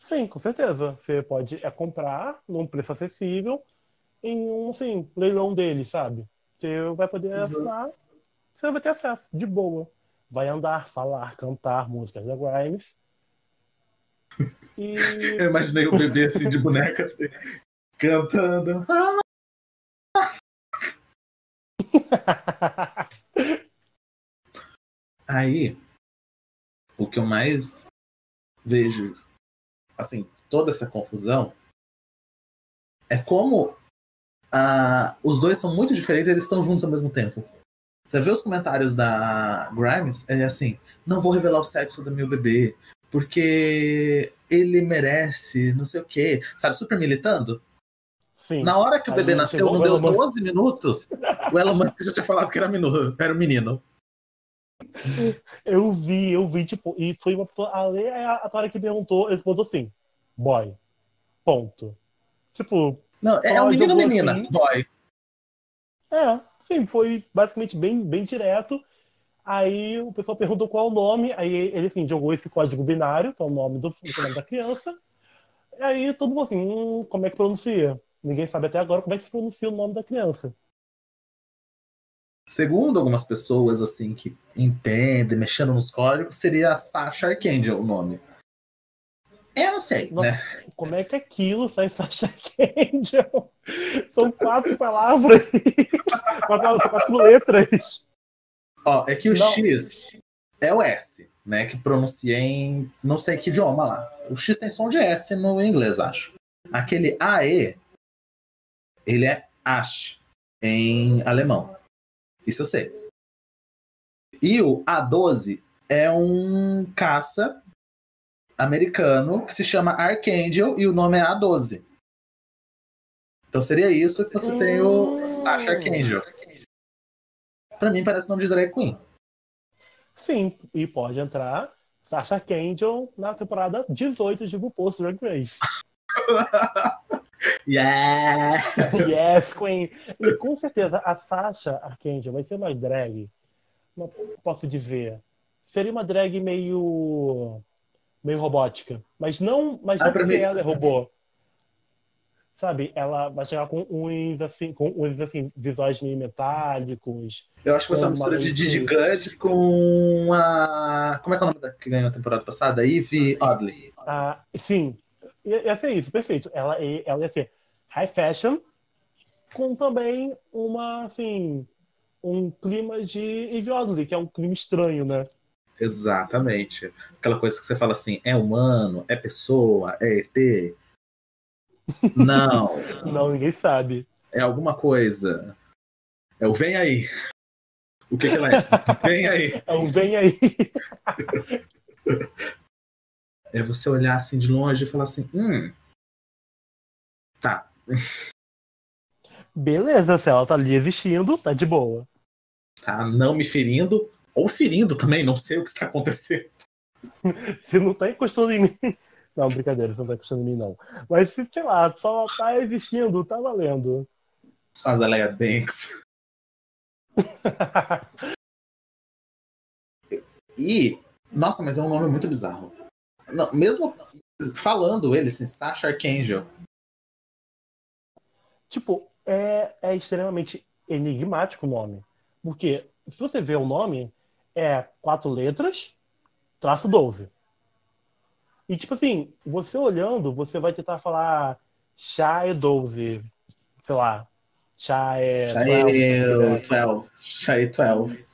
sim, com certeza. Você pode é, comprar num preço acessível em um assim, leilão dele, sabe? Você vai poder assinar, você vai ter acesso, de boa. Vai andar, falar, cantar músicas da Grimes. E Eu imaginei o bebê assim de boneca cantando. Aí, o que eu mais vejo, assim, toda essa confusão, é como ah, os dois são muito diferentes e eles estão juntos ao mesmo tempo. Você vê os comentários da Grimes, é assim, não vou revelar o sexo do meu bebê, porque ele merece, não sei o quê. Sabe, super militando? Sim. Na hora que o bebê nasceu, não deu Elon Musk. 12 minutos, o Elon Musk já tinha falado que era, menino, era um menino. Eu vi, eu vi, tipo, e foi uma pessoa. A Lê, a, a Tara que perguntou, ele respondeu assim: boy. Ponto. Tipo, Não, é Só um menino menina? assim. Boy. é, sim, foi basicamente bem, bem direto. Aí o pessoal perguntou qual é o nome, aí ele assim, jogou esse código binário, que é o nome do, é nome da criança. E aí todo mundo assim, hum, como é que pronuncia? Ninguém sabe até agora como é que se pronuncia o nome da criança. Segundo algumas pessoas assim que entendem, mexendo nos códigos, seria Sasha Archangel o nome. Eu não sei, Nossa. né? Como é que aquilo sai Sasha Angel? São quatro palavras, quatro, quatro letras. Ó, é que o Não. X é o S, né? Que pronuncia em não sei que idioma lá. O X tem som de S no inglês, acho. Aquele AE, ele é Ash em alemão. Isso eu sei. E o A12 é um caça americano que se chama Archangel e o nome é A12. Então seria isso que você tem o Sasha Archangel. Pra mim parece nome de drag queen. Sim, e pode entrar Sasha Angel na temporada 18 de RuPaul's Drag Race. Yeah! yes, Queen! E com certeza a Sasha Archangel vai ser uma drag, eu posso dizer, seria uma drag meio meio robótica, mas não, mas Ah, não porque mim- ela é robô. Sabe, ela vai chegar com uns assim, com uns assim visuais meio metálicos. Eu acho que vai ser uma mistura de uma Good com a. Como é que é o nome da que ganhou a temporada passada? Eve Oddly. Ah, sim, ia, ia ser isso, perfeito. Ela, ia- ela ia ser high fashion, com também uma, assim, um clima de Oddly, que é um clima estranho, né? Exatamente. Aquela coisa que você fala assim: é humano, é pessoa, é ET. Não, Não, ninguém sabe. é alguma coisa. É o vem aí. O que, que ela é? Vem aí. É um vem aí. É você olhar assim de longe e falar assim: hum. Tá. Beleza, se ela tá ali existindo, tá de boa. Tá não me ferindo. Ou ferindo também, não sei o que está acontecendo. Se não tá encostando em mim. Não, brincadeira, você não tá encostando em mim, não. Mas se, sei lá, só tá existindo, tá valendo. Azalea Banks. E, nossa, mas é um nome muito bizarro. Não, mesmo falando ele, assim, Sasha Archangel. Tipo, é, é extremamente enigmático o nome. Porque, se você vê o nome, é quatro letras, traço 12. E, tipo assim, você olhando, você vai tentar falar chá é 12. Sei lá. Chá é. Chae 12. 12. Chae 12.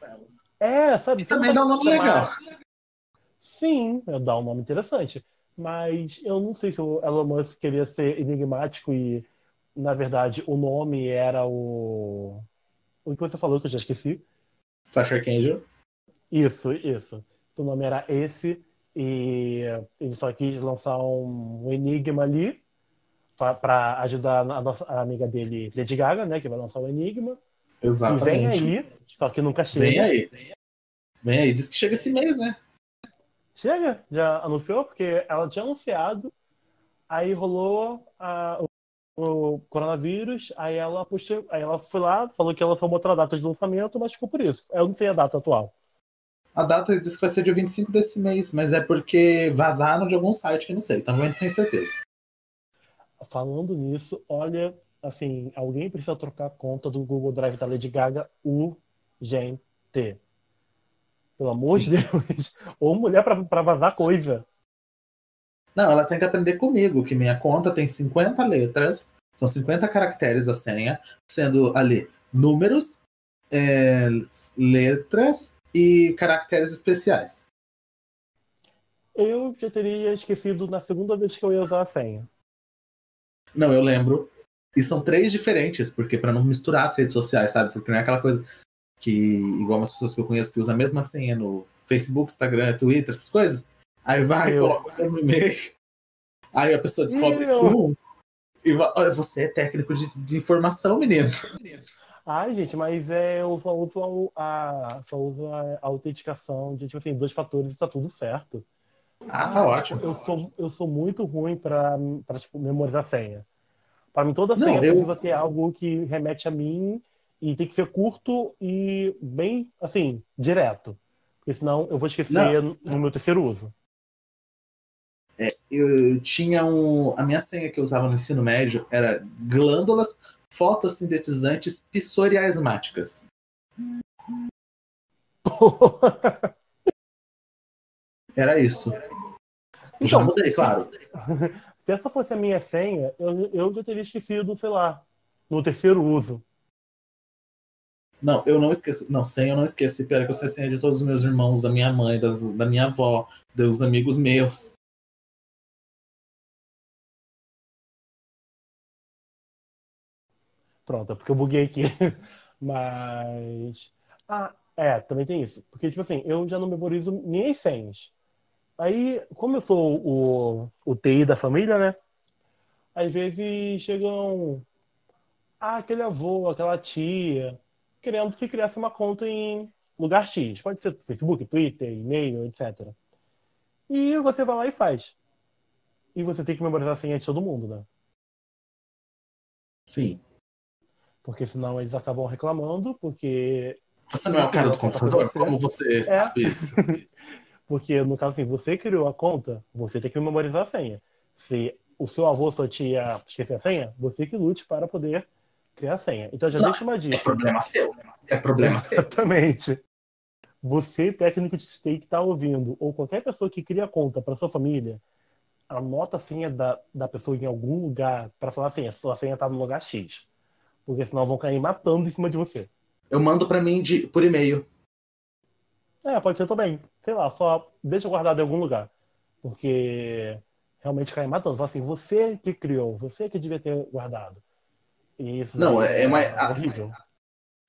É, sabe? Não também dá um nome legal. Sim, dá um nome interessante. Mas eu não sei se o Elon Musk queria ser enigmático e, na verdade, o nome era o. O que você falou que eu já esqueci. Sasha Archangel. Isso, isso. O nome era esse e ele só quis lançar um, um enigma ali para ajudar a nossa a amiga dele, Lady Gaga, né, que vai lançar o enigma. E Exatamente. vem aí, só que nunca chega. Vem aí. Vem aí. Diz que chega esse mês, né? Chega, já anunciou, porque ela tinha anunciado, aí rolou a- o, o coronavírus, aí ela, postou, aí ela foi lá, falou que ela uma outra data de lançamento, mas ficou por isso. Eu não sei a data atual. A data diz que vai ser dia 25 desse mês, mas é porque vazaram de algum site que eu não sei, também não tenho certeza. Falando nisso, olha, assim, alguém precisa trocar a conta do Google Drive da Lady Gaga urgente. Pelo amor de Deus. Ou mulher pra, pra vazar coisa. Não, ela tem que aprender comigo, que minha conta tem 50 letras, são 50 caracteres a senha, sendo ali números é, letras e caracteres especiais. Eu já teria esquecido na segunda vez que eu ia usar a senha. Não, eu lembro. E são três diferentes, porque para não misturar as redes sociais, sabe? Porque não é aquela coisa que, igual umas pessoas que eu conheço que usam a mesma senha no Facebook, Instagram, Twitter, essas coisas. Aí vai, Eu. coloca o mesmo e-mail. Aí a pessoa descobre Eu. que um. E va- olha, você é técnico de, de informação, menino. Ai, gente, mas é, eu só uso a, só uso a autenticação de, tipo assim, dois fatores e tá tudo certo. Ah, tá ótimo. Eu sou, eu sou muito ruim pra, pra tipo, memorizar senha. Pra mim, toda Não, senha eu- precisa ter algo que remete a mim e tem que ser curto e bem, assim, direto. Porque senão eu vou esquecer no meu terceiro uso. Eu tinha um. A minha senha que eu usava no ensino médio era glândulas fotossintetizantes psoriasmáticas. Era isso. Já Então, mudei, claro. Se essa fosse a minha senha, eu, eu já teria esquecido, sei lá, no terceiro uso. Não, eu não esqueço. Não, senha eu não esqueço. E pior é que eu sei senha de todos os meus irmãos, da minha mãe, das, da minha avó, dos amigos meus. Pronto, é porque eu buguei aqui. Mas. Ah, é, também tem isso. Porque, tipo assim, eu já não memorizo nem as senhas. Aí, como eu sou o, o TI da família, né? Às vezes chegam. Ah, aquele avô, aquela tia, querendo que criasse uma conta em lugar X. Pode ser Facebook, Twitter, e-mail, etc. E você vai lá e faz. E você tem que memorizar a senha de todo mundo, né? Sim. Porque senão eles acabam reclamando, porque Você não é o cara do computador? Como você sabe isso? Porque, no caso assim, você criou a conta, você tem que memorizar a senha. Se o seu avô, sua tia esquecer a senha, você que lute para poder criar a senha. Então já Não, deixa uma É dica. problema seu. É problema seu. Exatamente. Você, técnico de TI que está ouvindo, ou qualquer pessoa que cria conta para sua família, anota a senha da, da pessoa em algum lugar para falar assim, a sua senha está no lugar X. Porque senão vão cair matando em cima de você. Eu mando pra mim de, por e-mail. É, pode ser também. Sei lá, só deixa guardado em algum lugar. Porque realmente cai matando. Fala assim, você que criou, você que devia ter guardado. Isso Não, é- é mais- horrível.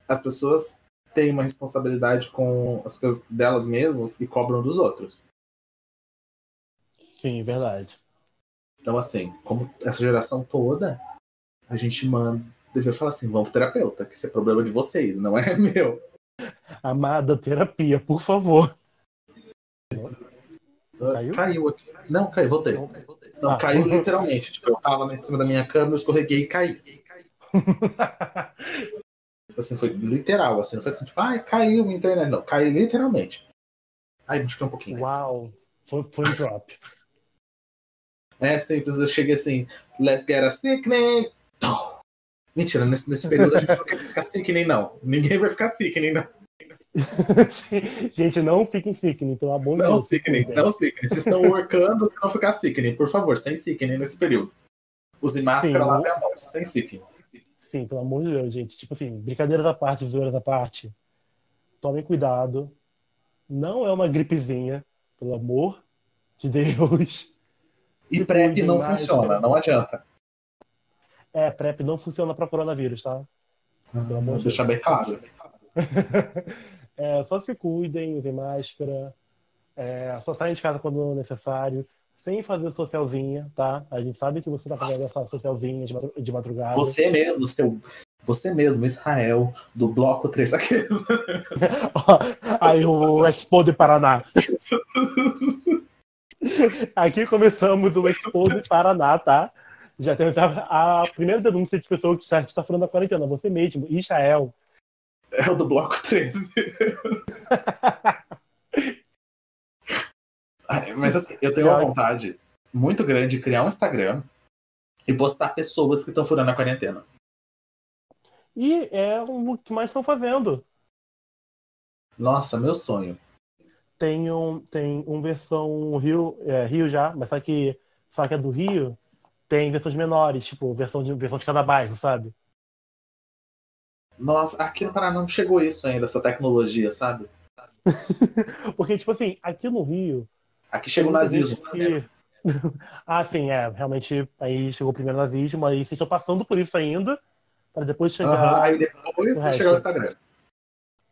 As pessoas têm uma responsabilidade com as coisas delas mesmas e cobram dos outros. Sim, verdade. Então, assim, como essa geração toda, a gente manda. Devia falar assim, vamos pro terapeuta, que isso é problema de vocês, não é meu. Amada terapia, por favor. Caiu? Caiu aqui. Não, caiu, voltei. Não, Ah. caiu literalmente. Tipo, eu tava em cima da minha cama, eu escorreguei e caí. Assim, foi literal, assim, não foi assim, tipo, ai, caiu minha internet. Não, caiu literalmente. Aí busquei um pouquinho. Uau, foi, foi um drop. É simples, eu cheguei assim, let's get a sickening. Mentira, nesse, nesse período a gente não quer ficar sickening, não. Ninguém vai ficar sickening, não. Gente, não fiquem sickening, pelo amor de Não Deus. se sickening, não sickening. Vocês estão workando, se não ficar sickening, por favor, sem sickening nesse período. Use máscara, Sim, lave a mão, sem sickening. Sim, pelo amor de Deus, gente. Tipo assim, brincadeiras à parte, zoeiras à parte. Tomem cuidado. Não é uma gripezinha, pelo amor de Deus. E PrEP não mais, funciona, gente. não adianta. É, PrEP não funciona para coronavírus, tá? Pelo amor de deixar bem claro. É, só se cuidem, usem máscara. É, só saem de casa quando necessário. Sem fazer socialzinha, tá? A gente sabe que você tá fazendo essa socialzinha de madru- de madrugada. Você mesmo, seu. Você mesmo, Israel, do bloco 3 aqui. Aí o Expo de Paraná. Aqui começamos o Expo de Paraná, tá? Já temos a, a primeira denúncia de pessoa que está, está furando a quarentena. Você mesmo, Israel. É o do bloco 13. Mas assim, eu tenho uma vontade muito grande de criar um Instagram e postar pessoas que estão furando a quarentena. E é o que mais estão fazendo. Nossa, meu sonho. Tem um, tem um versão Rio, é, Rio já, mas só que, só que é do Rio, tem versões menores, tipo, versão de, versão de cada bairro, sabe? Nossa, aqui no Paraná não chegou isso ainda, essa tecnologia, sabe? Porque, tipo assim, aqui no Rio. Aqui chegou o nazismo. gente que- ah, sim, é. Realmente, aí chegou o primeiro nazismo, aí vocês estão passando por isso ainda, para depois chegar. Aham, Aí depois vai chegar o Instagram.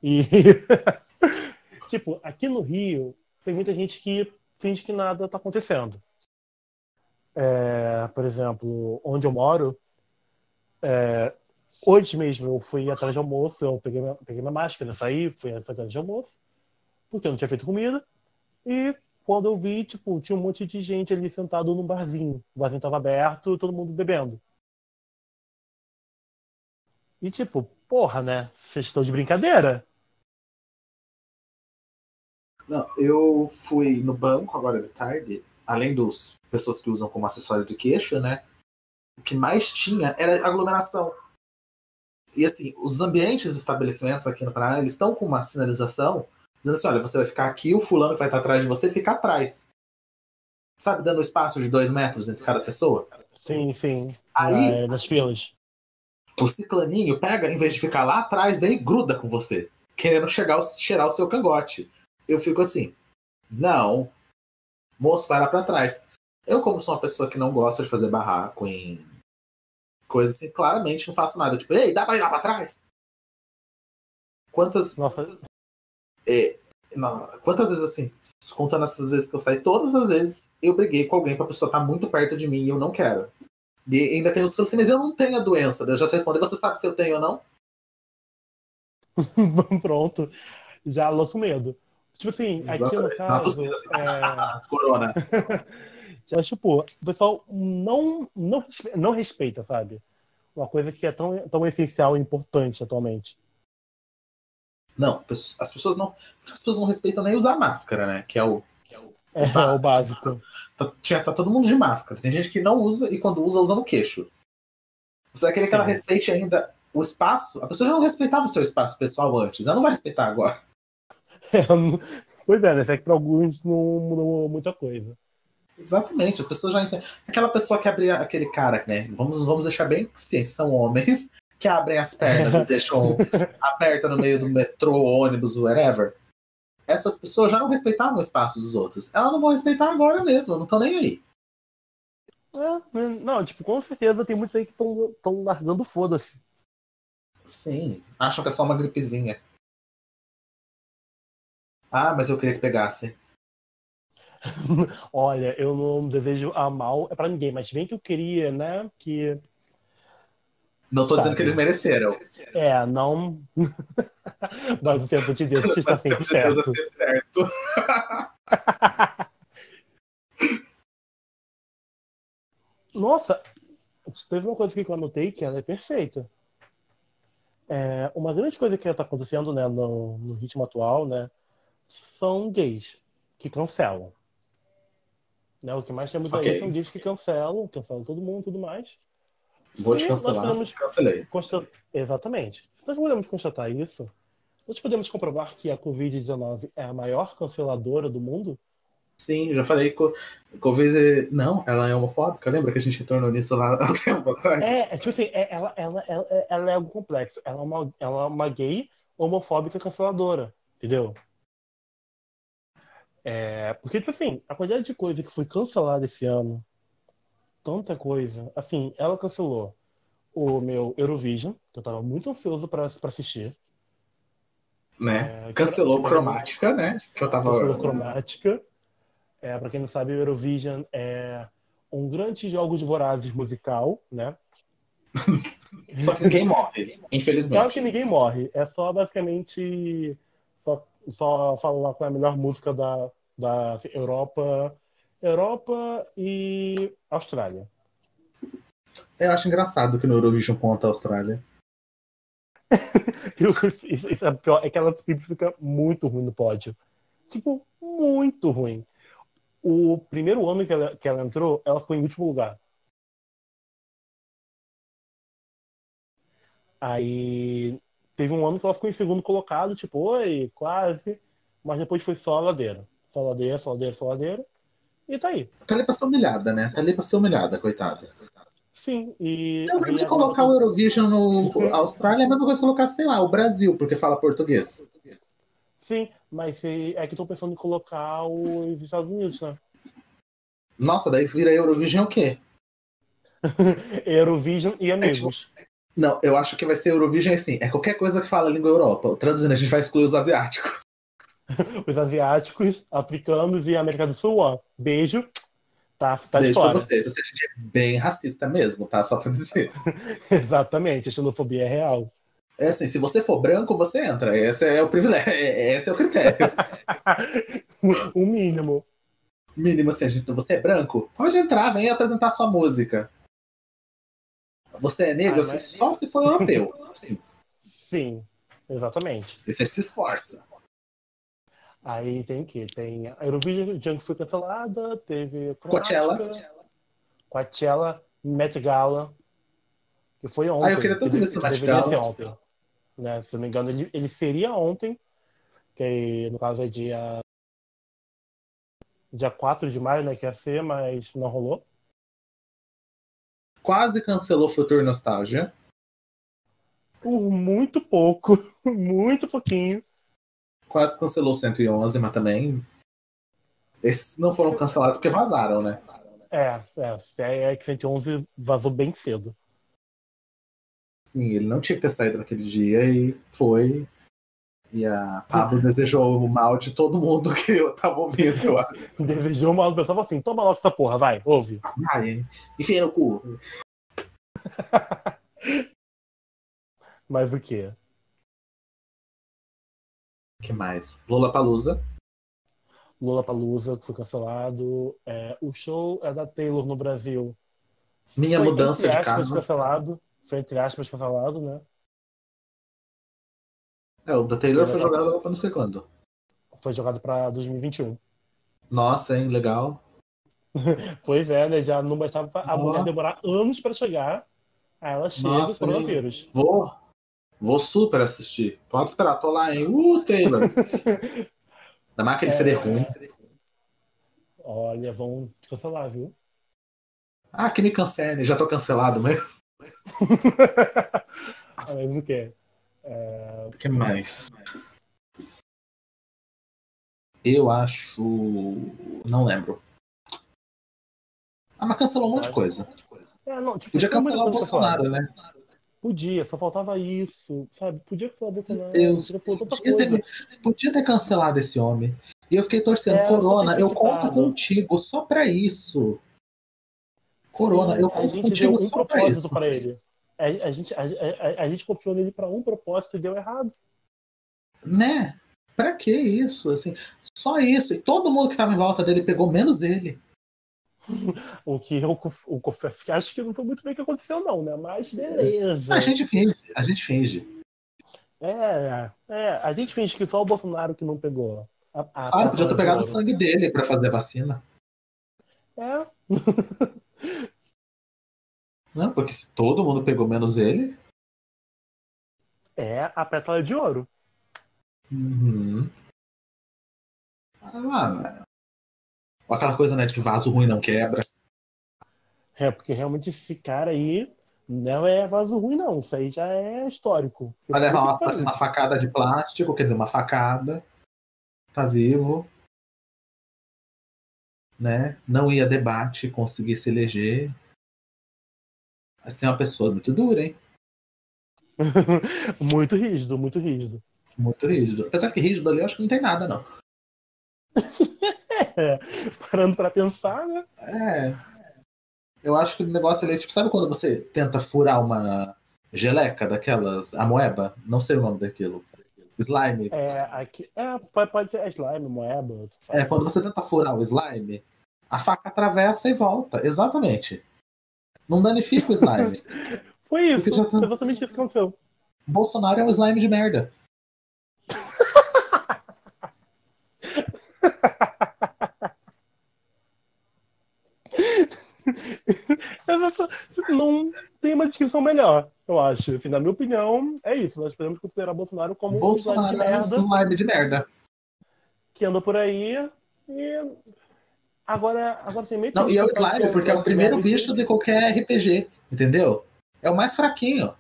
E, tipo, aqui no Rio, tem muita gente que finge que nada tá acontecendo. É, por exemplo, onde eu moro, é, hoje mesmo eu fui atrás de almoço, eu peguei minha, peguei minha máscara, saí, fui atrás de almoço, porque eu não tinha feito comida, e quando eu vi, tipo, tinha um monte de gente ali sentado num barzinho. O barzinho tava aberto, todo mundo bebendo. E tipo, porra, né? Vocês estão de brincadeira? Não, eu fui no banco agora de tarde, além dos pessoas que usam como acessório de queixo, né? O que mais tinha era aglomeração. E assim, os ambientes dos estabelecimentos aqui no Paraná, eles estão com uma sinalização dizendo assim, olha, você vai ficar aqui, o fulano que vai estar atrás de você fica atrás. Sabe, dando espaço de dois metros entre cada pessoa. Sim, sim. Aí- É, nas filas. O ciclaninho pega, em vez de ficar lá atrás, daí gruda com você, querendo chegar, cheirar o seu cangote. Eu fico assim, não, moço, vai lá pra trás. Eu, como sou uma pessoa que não gosta de fazer barraco em coisas assim, claramente não faço nada. Tipo, ei, dá pra ir lá pra trás? Quantas, Nossa, não, quantas vezes assim, contando essas vezes que eu saí, todas as vezes eu briguei com alguém pra pessoa estar muito perto de mim e eu não quero. E ainda tem os que falam assim, mas eu não tenho a doença. Eu já respondi, você sabe se eu tenho ou não? pronto. Já lanço medo. Tipo assim, aqui no Exatamente. Dá uma caso. tossida assim, É, Corona. já, tipo, o pessoal não, não, não respeita, sabe? Uma coisa que é tão, tão essencial e importante atualmente. Não, as pessoas não. As pessoas não respeitam nem usar máscara, né? Que é o. É, é o básico. Tá, tinha- tá todo mundo de máscara. Tem gente que não usa e quando usa, usa no queixo. Você vai querer que ela respeite ainda o espaço? A pessoa já não respeitava o seu espaço pessoal antes. Ela não vai respeitar agora. É, não- pois é, né? Só que pra alguns não mudou muita coisa. Exatamente. As pessoas já entendem. Aquela pessoa que abria aquele cara, né? Vamos, vamos deixar bem cientes, são homens que abrem as pernas e deixam aberta no meio do metrô, ônibus, whatever. Essas pessoas já não respeitavam o espaço dos outros. Elas não vão respeitar agora mesmo, não estão nem aí. É, não, tipo, com certeza tem muitos aí que estão largando foda-se. Sim, acham que é só uma gripezinha. Ah, mas eu queria que pegasse. Olha, eu não desejo a mal é pra ninguém, mas bem que eu queria, né? Que Não tô Tá, dizendo que eles mereceram. é, não. mas o tempo de Deus está sempre certeza certo. sempre certo. Nossa, teve uma coisa aqui que eu anotei que ela é perfeita. É, uma grande coisa que está acontecendo né, no, no ritmo atual né, são gays que cancelam. Né, o que mais temos Ok. aí são gays que cancelam, cancelam todo mundo e tudo mais. Vou te cancelar. Podemos Cancelei. consta- Exatamente. Se nós podemos constatar isso, nós podemos comprovar que a Covid-19 é a maior canceladora do mundo? Sim, já falei com Covid. Não, ela é homofóbica. Lembra que a gente retornou nisso lá há tempo atrás? É, é tipo assim, é- ela, ela, ela, ela é algo complexo. Ela é uma, ela é uma gay homofóbica canceladora, entendeu? É, porque, tipo assim, a quantidade de coisa que foi cancelada esse ano, tanta coisa. Assim, ela cancelou o meu Eurovision, que eu tava muito ansioso pra, pra assistir. Né? É, Cancelou que- cromática, né? Que eu tava. Cancelou cromática. É, pra quem não sabe, o Eurovision é um grande jogo de vorazes musical, né? Só que ninguém morre, Claro infelizmente. que ninguém morre. É só basicamente só, só falar qual é a melhor música da, da Europa, Europa e Austrália. Eu acho engraçado que no Eurovision conta a Austrália. Isso, é pior, é que ela sempre fica muito ruim no pódio. Tipo, muito ruim. O primeiro ano que ela, que ela entrou, ela ficou em último lugar. Aí teve um ano que ela ficou em segundo colocado, tipo, oi, quase. Mas depois foi só a ladeira. Só ladeira, só ladeira, só ladeira. E tá aí. Tá ali pra ser humilhada, né? Tá ali pra ser humilhada, coitada. Sim, e. Eu aí ia agora colocar o Eurovision no Austrália, é a mesma coisa que colocar, sei lá, o Brasil, porque fala português. Sim, mas é é que estão pensando em colocar os Estados Unidos, né? Nossa, daí vira Eurovision o quê? Eurovision e amigos. Não, eu acho que vai ser Eurovision assim. É qualquer coisa que fala a língua Europa. Traduzindo, a gente vai excluir os asiáticos. Os asiáticos, africanos e América do Sul, ó. Beijo. Tá, tá de Beijo pra fora. vocês. Assim, a gente é bem racista mesmo, tá? Só pra dizer. Exatamente, a xenofobia é real. É assim, se você for branco, você entra. Esse é o privilégio, esse é o critério. o mínimo. Mínimo assim, a gente, você é branco? Pode entrar, vem apresentar sua música. Você é negro, Ah, assim, mas- só se for europeu. Assim, Sim, exatamente. e você se esforça. Aí tem o quê? Tem a Eurovision que foi cancelada, teve Coachella. Coachella, Met Gala, que foi ontem. Ah, eu queria tanto que ver esse Met Gala. ontem. Né? Se não me engano, ele, ele seria ontem, que no caso é dia dia 4 de maio, né, que ia ser, mas não rolou. Quase cancelou Future Nostalgia. Por muito pouco, muito pouquinho. Quase cancelou 111, mas também. Esses não foram cancelados porque vazaram, né? É, é, é que 111 vazou bem cedo. Sim, ele não tinha que ter saído naquele dia e foi. E a Pablo desejou o mal de todo mundo que eu tava ouvindo, eu acho. Desejou mal, o pessoal assim, toma logo essa porra, vai, ouve. Ai, enfia no cu. Mas o quê? O que mais? Lula Palusa. Lula Palusa, que foi cancelado. É, o show é da Taylor no Brasil. Minha Foi, mudança de casa. cancelado. Foi entre aspas cancelado, né? É, o da Taylor foi jogado pra não sei quando. Foi jogado pra 2021. Nossa, hein, legal. Pois é, né? Já não bastava a mulher demorar anos pra chegar. Aí ela chega Nossa, com coronavírus. Vou. Vou super assistir. Pode esperar, tô lá, hein? Uh, Taylor. Ainda mais aquele É. CD ruim. Olha, vão cancelar, viu? Ah, que me cancele, já tô cancelado mesmo. Mas o quê? O que mais? Eu acho. Não lembro. Ah, mas cancelou um monte de coisa. É, não, tipo, Podia cancelar o. Bolsonaro, né? Podia, só faltava isso, sabe? Podia cancelar Bolsonaro. Deus, podia ter, podia ter cancelado esse homem. E eu fiquei torcendo, É, Corona, eu conto ficar, contigo só pra isso. Corona, eu a conto contigo um só pra isso. pra ele. A, a gente, a, a- a gente confiou nele pra um propósito e deu errado. Né? Pra que isso? Assim, só isso. E todo mundo que tava em volta dele pegou menos ele. O que eu o confesso que acho que não foi muito bem o que aconteceu, não, né? Mas beleza. A gente finge, a gente finge. É, é, a gente finge que só o Bolsonaro que não pegou. A, a, Ah, podia ter pegado o sangue dele pra fazer a vacina. É, Não, porque se todo mundo pegou menos ele. é a pétala de ouro. Uhum. Ah, ou aquela coisa, né, de que vaso ruim não quebra. É, porque realmente esse cara aí não é vaso ruim, não. Isso aí já é histórico. Vai levar uma, pariu. uma facada de plástico, quer dizer, uma facada. Tá vivo. Né? Não ia debate, conseguir se eleger. Assim, é uma pessoa muito dura, hein? muito rígido, muito rígido. Muito rígido. Apesar que rígido ali eu acho que não tem nada, não. É, parando pra pensar, né? É. Eu acho que o negócio ali é tipo, sabe quando você tenta furar uma geleca daquelas, amoeba? Não sei o nome daquilo. Slime. É, aqui, é, pode, pode ser slime, moeba. É, quando você tenta furar o slime, a faca atravessa e volta. Exatamente. Não danifica o slime. Foi isso, tá- exatamente isso que aconteceu. Bolsonaro é um slime de merda. Não tem uma descrição melhor, eu acho. Assim, na minha opinião, é isso. Nós podemos considerar Bolsonaro como um slime Bolsonaro de é um merda slime de merda. que anda por aí e. Agora, agora tem meio Não, e é o slime, porque é o primeiro bicho de qualquer RPG. Entendeu? É o mais fraquinho.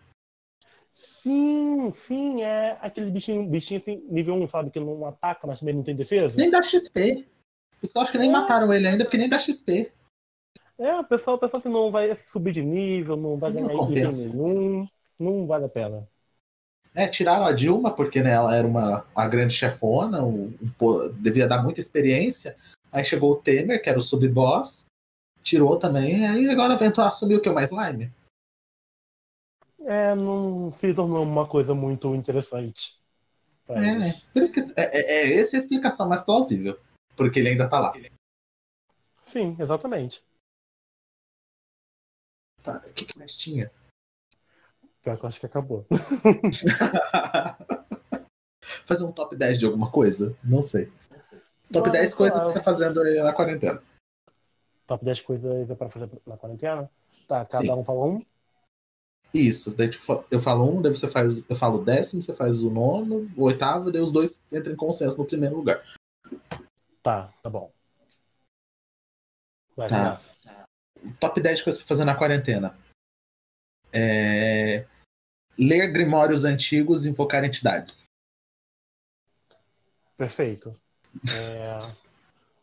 Sim, sim, é aquele bichinho, bichinho assim, nível 1, sabe? Que não ataca, mas também não tem defesa. Nem dá XP. Isso que eu acho que nem É. mataram ele ainda, porque nem dá XP. É, o pessoal pensa assim, não vai subir de nível, não vai Não ganhar compensa. nenhum, não vale a pena. É, tiraram a Dilma, porque né, ela era uma, uma grande chefona, um, um devia dar muita experiência. Aí chegou o Temer, que era o sub-boss, tirou também, aí agora Ventor assumiu o que? O mais slime? É, não se tornou uma coisa muito interessante. É, eles. por isso que é, é, é essa a explicação mais plausível, porque ele ainda tá lá. Sim, exatamente. Tá, O que, que mais tinha? Pior que eu acho que acabou. Fazer um top 10 de alguma coisa? Não sei. Top Não, 10 coisas que você tá fazendo aí na quarentena. Top 10 coisas pra fazer na quarentena? Tá, cada Sim. um fala um. Isso, daí tipo, eu falo um, daí você faz, eu falo o décimo, você faz o nono, o oitavo, daí os dois entram em consenso no primeiro lugar. Tá, tá bom. Vai, Tá. começa. Top 10 coisas pra fazer na quarentena. É... Ler grimórios antigos e invocar entidades. Perfeito. É,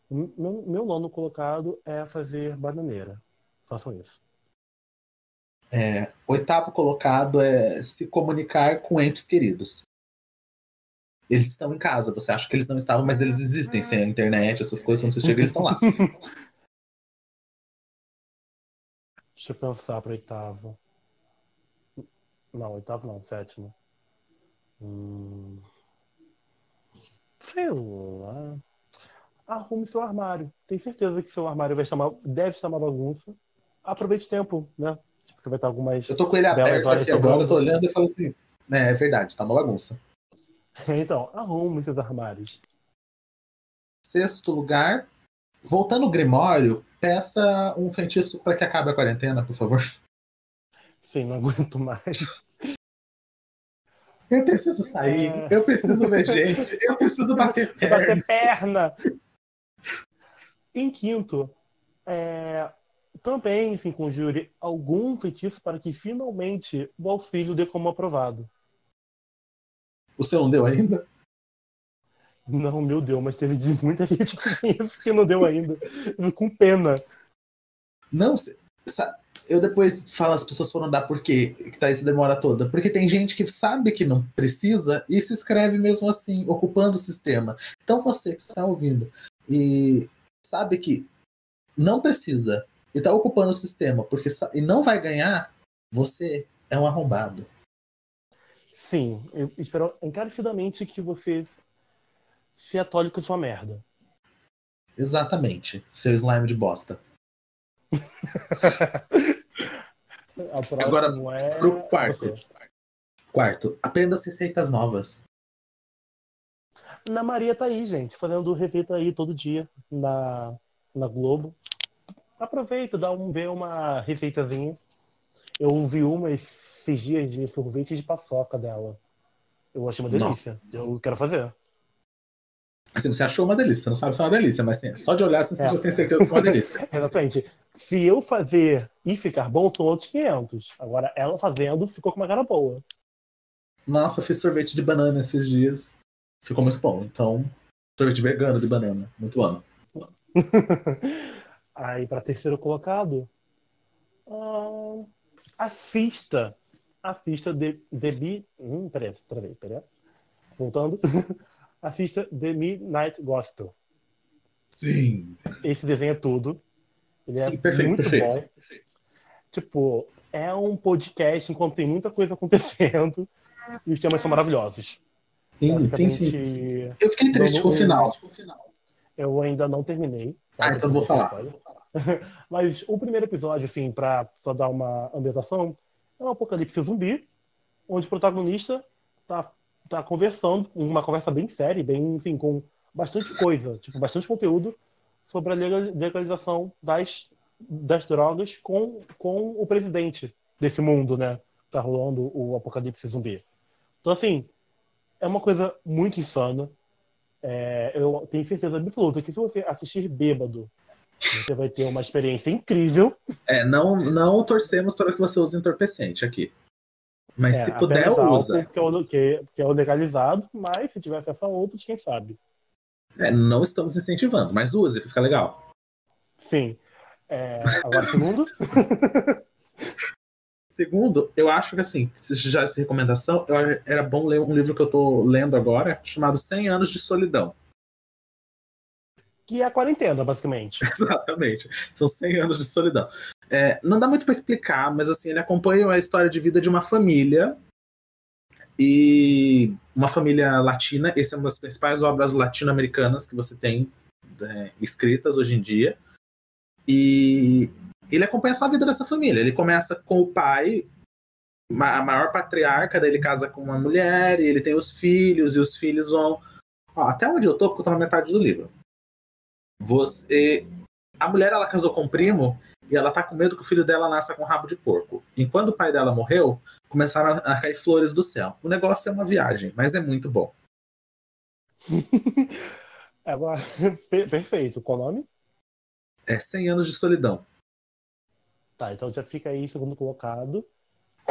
meu, meu nono colocado é fazer bananeira. Façam isso. É, Oitavo colocado é se comunicar com entes queridos. Eles estão em casa, você acha que eles não estavam, mas eles existem sem a internet, essas coisas, quando você chega, eles estão lá. Deixa eu pensar pro oitavo. Não, oitavo não, sétimo. Hum... Sei lá. Arrume seu armário. Tenho certeza que seu armário vai uma... deve estar uma bagunça. Aproveite tempo, né? Tipo, você vai estar algumas. Eu tô com ele aberto aqui agora, eu tô olhando e falo assim, é, é verdade, tá uma bagunça. Então, arrume seus armários. Sexto lugar, voltando ao Grimório, peça um feitiço para que acabe a quarentena, por favor. Sim, não aguento mais. Eu preciso sair, É. eu preciso ver gente, eu preciso bater perna. bater perna. Em quinto, é, também se conjure algum feitiço para que finalmente o auxílio dê como aprovado. O seu não deu ainda? Não, meu Deus, mas teve de muita gente que não deu ainda. Com pena. Não, eu depois falo, as pessoas foram dar por quê que tá essa demora toda. Porque tem gente que sabe que não precisa e se inscreve mesmo assim, ocupando o sistema. Então você que está ouvindo e sabe que não precisa e tá ocupando o sistema porque e não vai ganhar, você é um arrombado. Sim, eu espero encarecidamente que você se atole com sua merda. Exatamente, seu slime de bosta. A Agora, é pro quarto. você. Quarto, aprenda as receitas novas. Ana Maria tá aí, gente, fazendo receita aí todo dia na, na Globo. Aproveita, dá um ver uma receitazinha. Eu vi uma esses dias de sorvete de paçoca dela. Eu achei uma delícia. Eu quero fazer. Assim, você achou uma delícia, você não sabe se é uma delícia, mas assim, só de olhar assim, você É. já tem certeza que é uma delícia. Exatamente. Se eu fazer e ficar bom, são outros 500. Agora, ela fazendo, ficou com uma cara boa. Nossa, eu fiz sorvete de banana esses dias. Ficou muito bom. Então, sorvete vegano de banana. Muito bom. Aí, para terceiro colocado, assista. Assista The, The Be... Hum, peraí, peraí, peraí. Voltando. assista The Midnight Gospel. Sim. Esse desenho é tudo. Ele é Sim, perfeito, muito perfeito. bom. Tipo, é um podcast enquanto tem muita coisa acontecendo e os temas são maravilhosos. Sim, sim, sim. Basicamente, Eu fiquei triste com o final. Eu ainda não terminei. Ah, então não vou falar. Mas o primeiro episódio, assim, pra só dar uma ambientação, é um apocalipse zumbi, onde o protagonista tá, tá conversando, uma conversa bem séria, bem, assim, com bastante coisa, tipo, bastante conteúdo sobre a legal- legalização das, das drogas com, com o presidente desse mundo, né? Tá rolando o apocalipse zumbi. Então, assim, é uma coisa muito insana. É, eu tenho certeza absoluta que se você assistir bêbado Você vai ter uma experiência incrível. É, não, não torcemos para que você use entorpecente aqui. Mas É, se puder, álcool, usa. Que é, que, que é legalizado, mas se tiver acesso a outros, quem sabe. É, não estamos incentivando, mas use, fica legal. Sim. É, agora, segundo. Segundo, eu acho que assim, se já essa recomendação, eu, era bom ler um livro que eu tô lendo agora, chamado 100 Anos de Solidão. Que é a quarentena, basicamente. Exatamente. São 100 anos de solidão. É, não dá muito para explicar, mas assim, ele acompanha a história de vida de uma família e uma família latina. Essa é uma das principais obras latino-americanas que você tem é, escritas hoje em dia. E ele acompanha só a vida dessa família. Ele começa com o pai, a maior patriarca, daí ele casa com uma mulher, e ele tem os filhos, e os filhos vão. Ó, até onde eu tô, porque eu tô na metade do livro. Você. A mulher ela casou com um primo e ela tá com medo que o filho dela nasça com rabo de porco. E quando o pai dela morreu, começaram a cair flores do céu. O negócio é uma viagem, mas é muito bom. Agora, per- perfeito. Qual o nome? É 100 anos de solidão. Tá, então já fica aí, segundo colocado.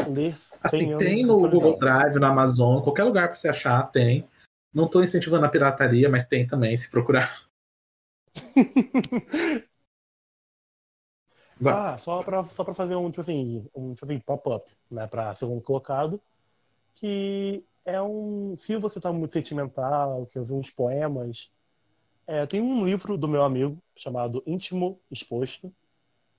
Ler 100 Assim, tem no. Google Drive, na Amazon, qualquer lugar pra você achar, tem. Não tô incentivando a pirataria, mas tem também, se procurar. Ah, só pra, só pra fazer um, tipo assim, um tipo assim, pop-up, né, pra segundo colocado, que é um, se você tá muito sentimental, que eu vi uns poemas, é, tem um livro do meu amigo chamado Íntimo Exposto,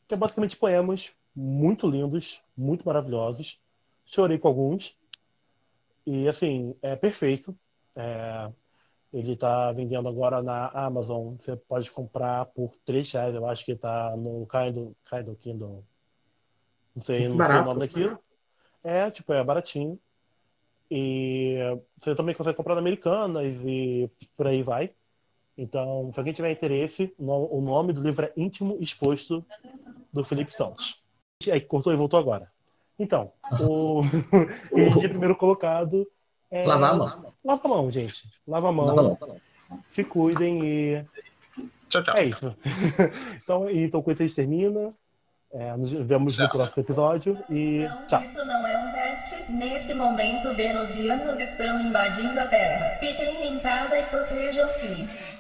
que é basicamente poemas muito lindos, muito maravilhosos, chorei com alguns, e assim, é perfeito, é, ele tá vendendo agora na Amazon. Você pode comprar por 3 reais. Eu acho que tá no Kindle, Kindle Kindle. Não sei, não sei o nome daquilo. É, tipo, é baratinho. E você também consegue comprar na Americanas e por aí vai. Então, se alguém tiver interesse, o nome do livro é Íntimo Exposto, do Felipe Santos. Aí cortou e voltou agora. Então, o e de primeiro colocado é lavar a mão. Lava a mão, gente. Lava a mão, Lava a mão. se cuidem e Tchau, tchau. é isso. então, então com isso a gente termina. É, nos vemos no Tchau. próximo episódio e tchau. Isso não é um teste. Nesse momento, venusianos estão invadindo a Terra. Fiquem em casa e protejam-se.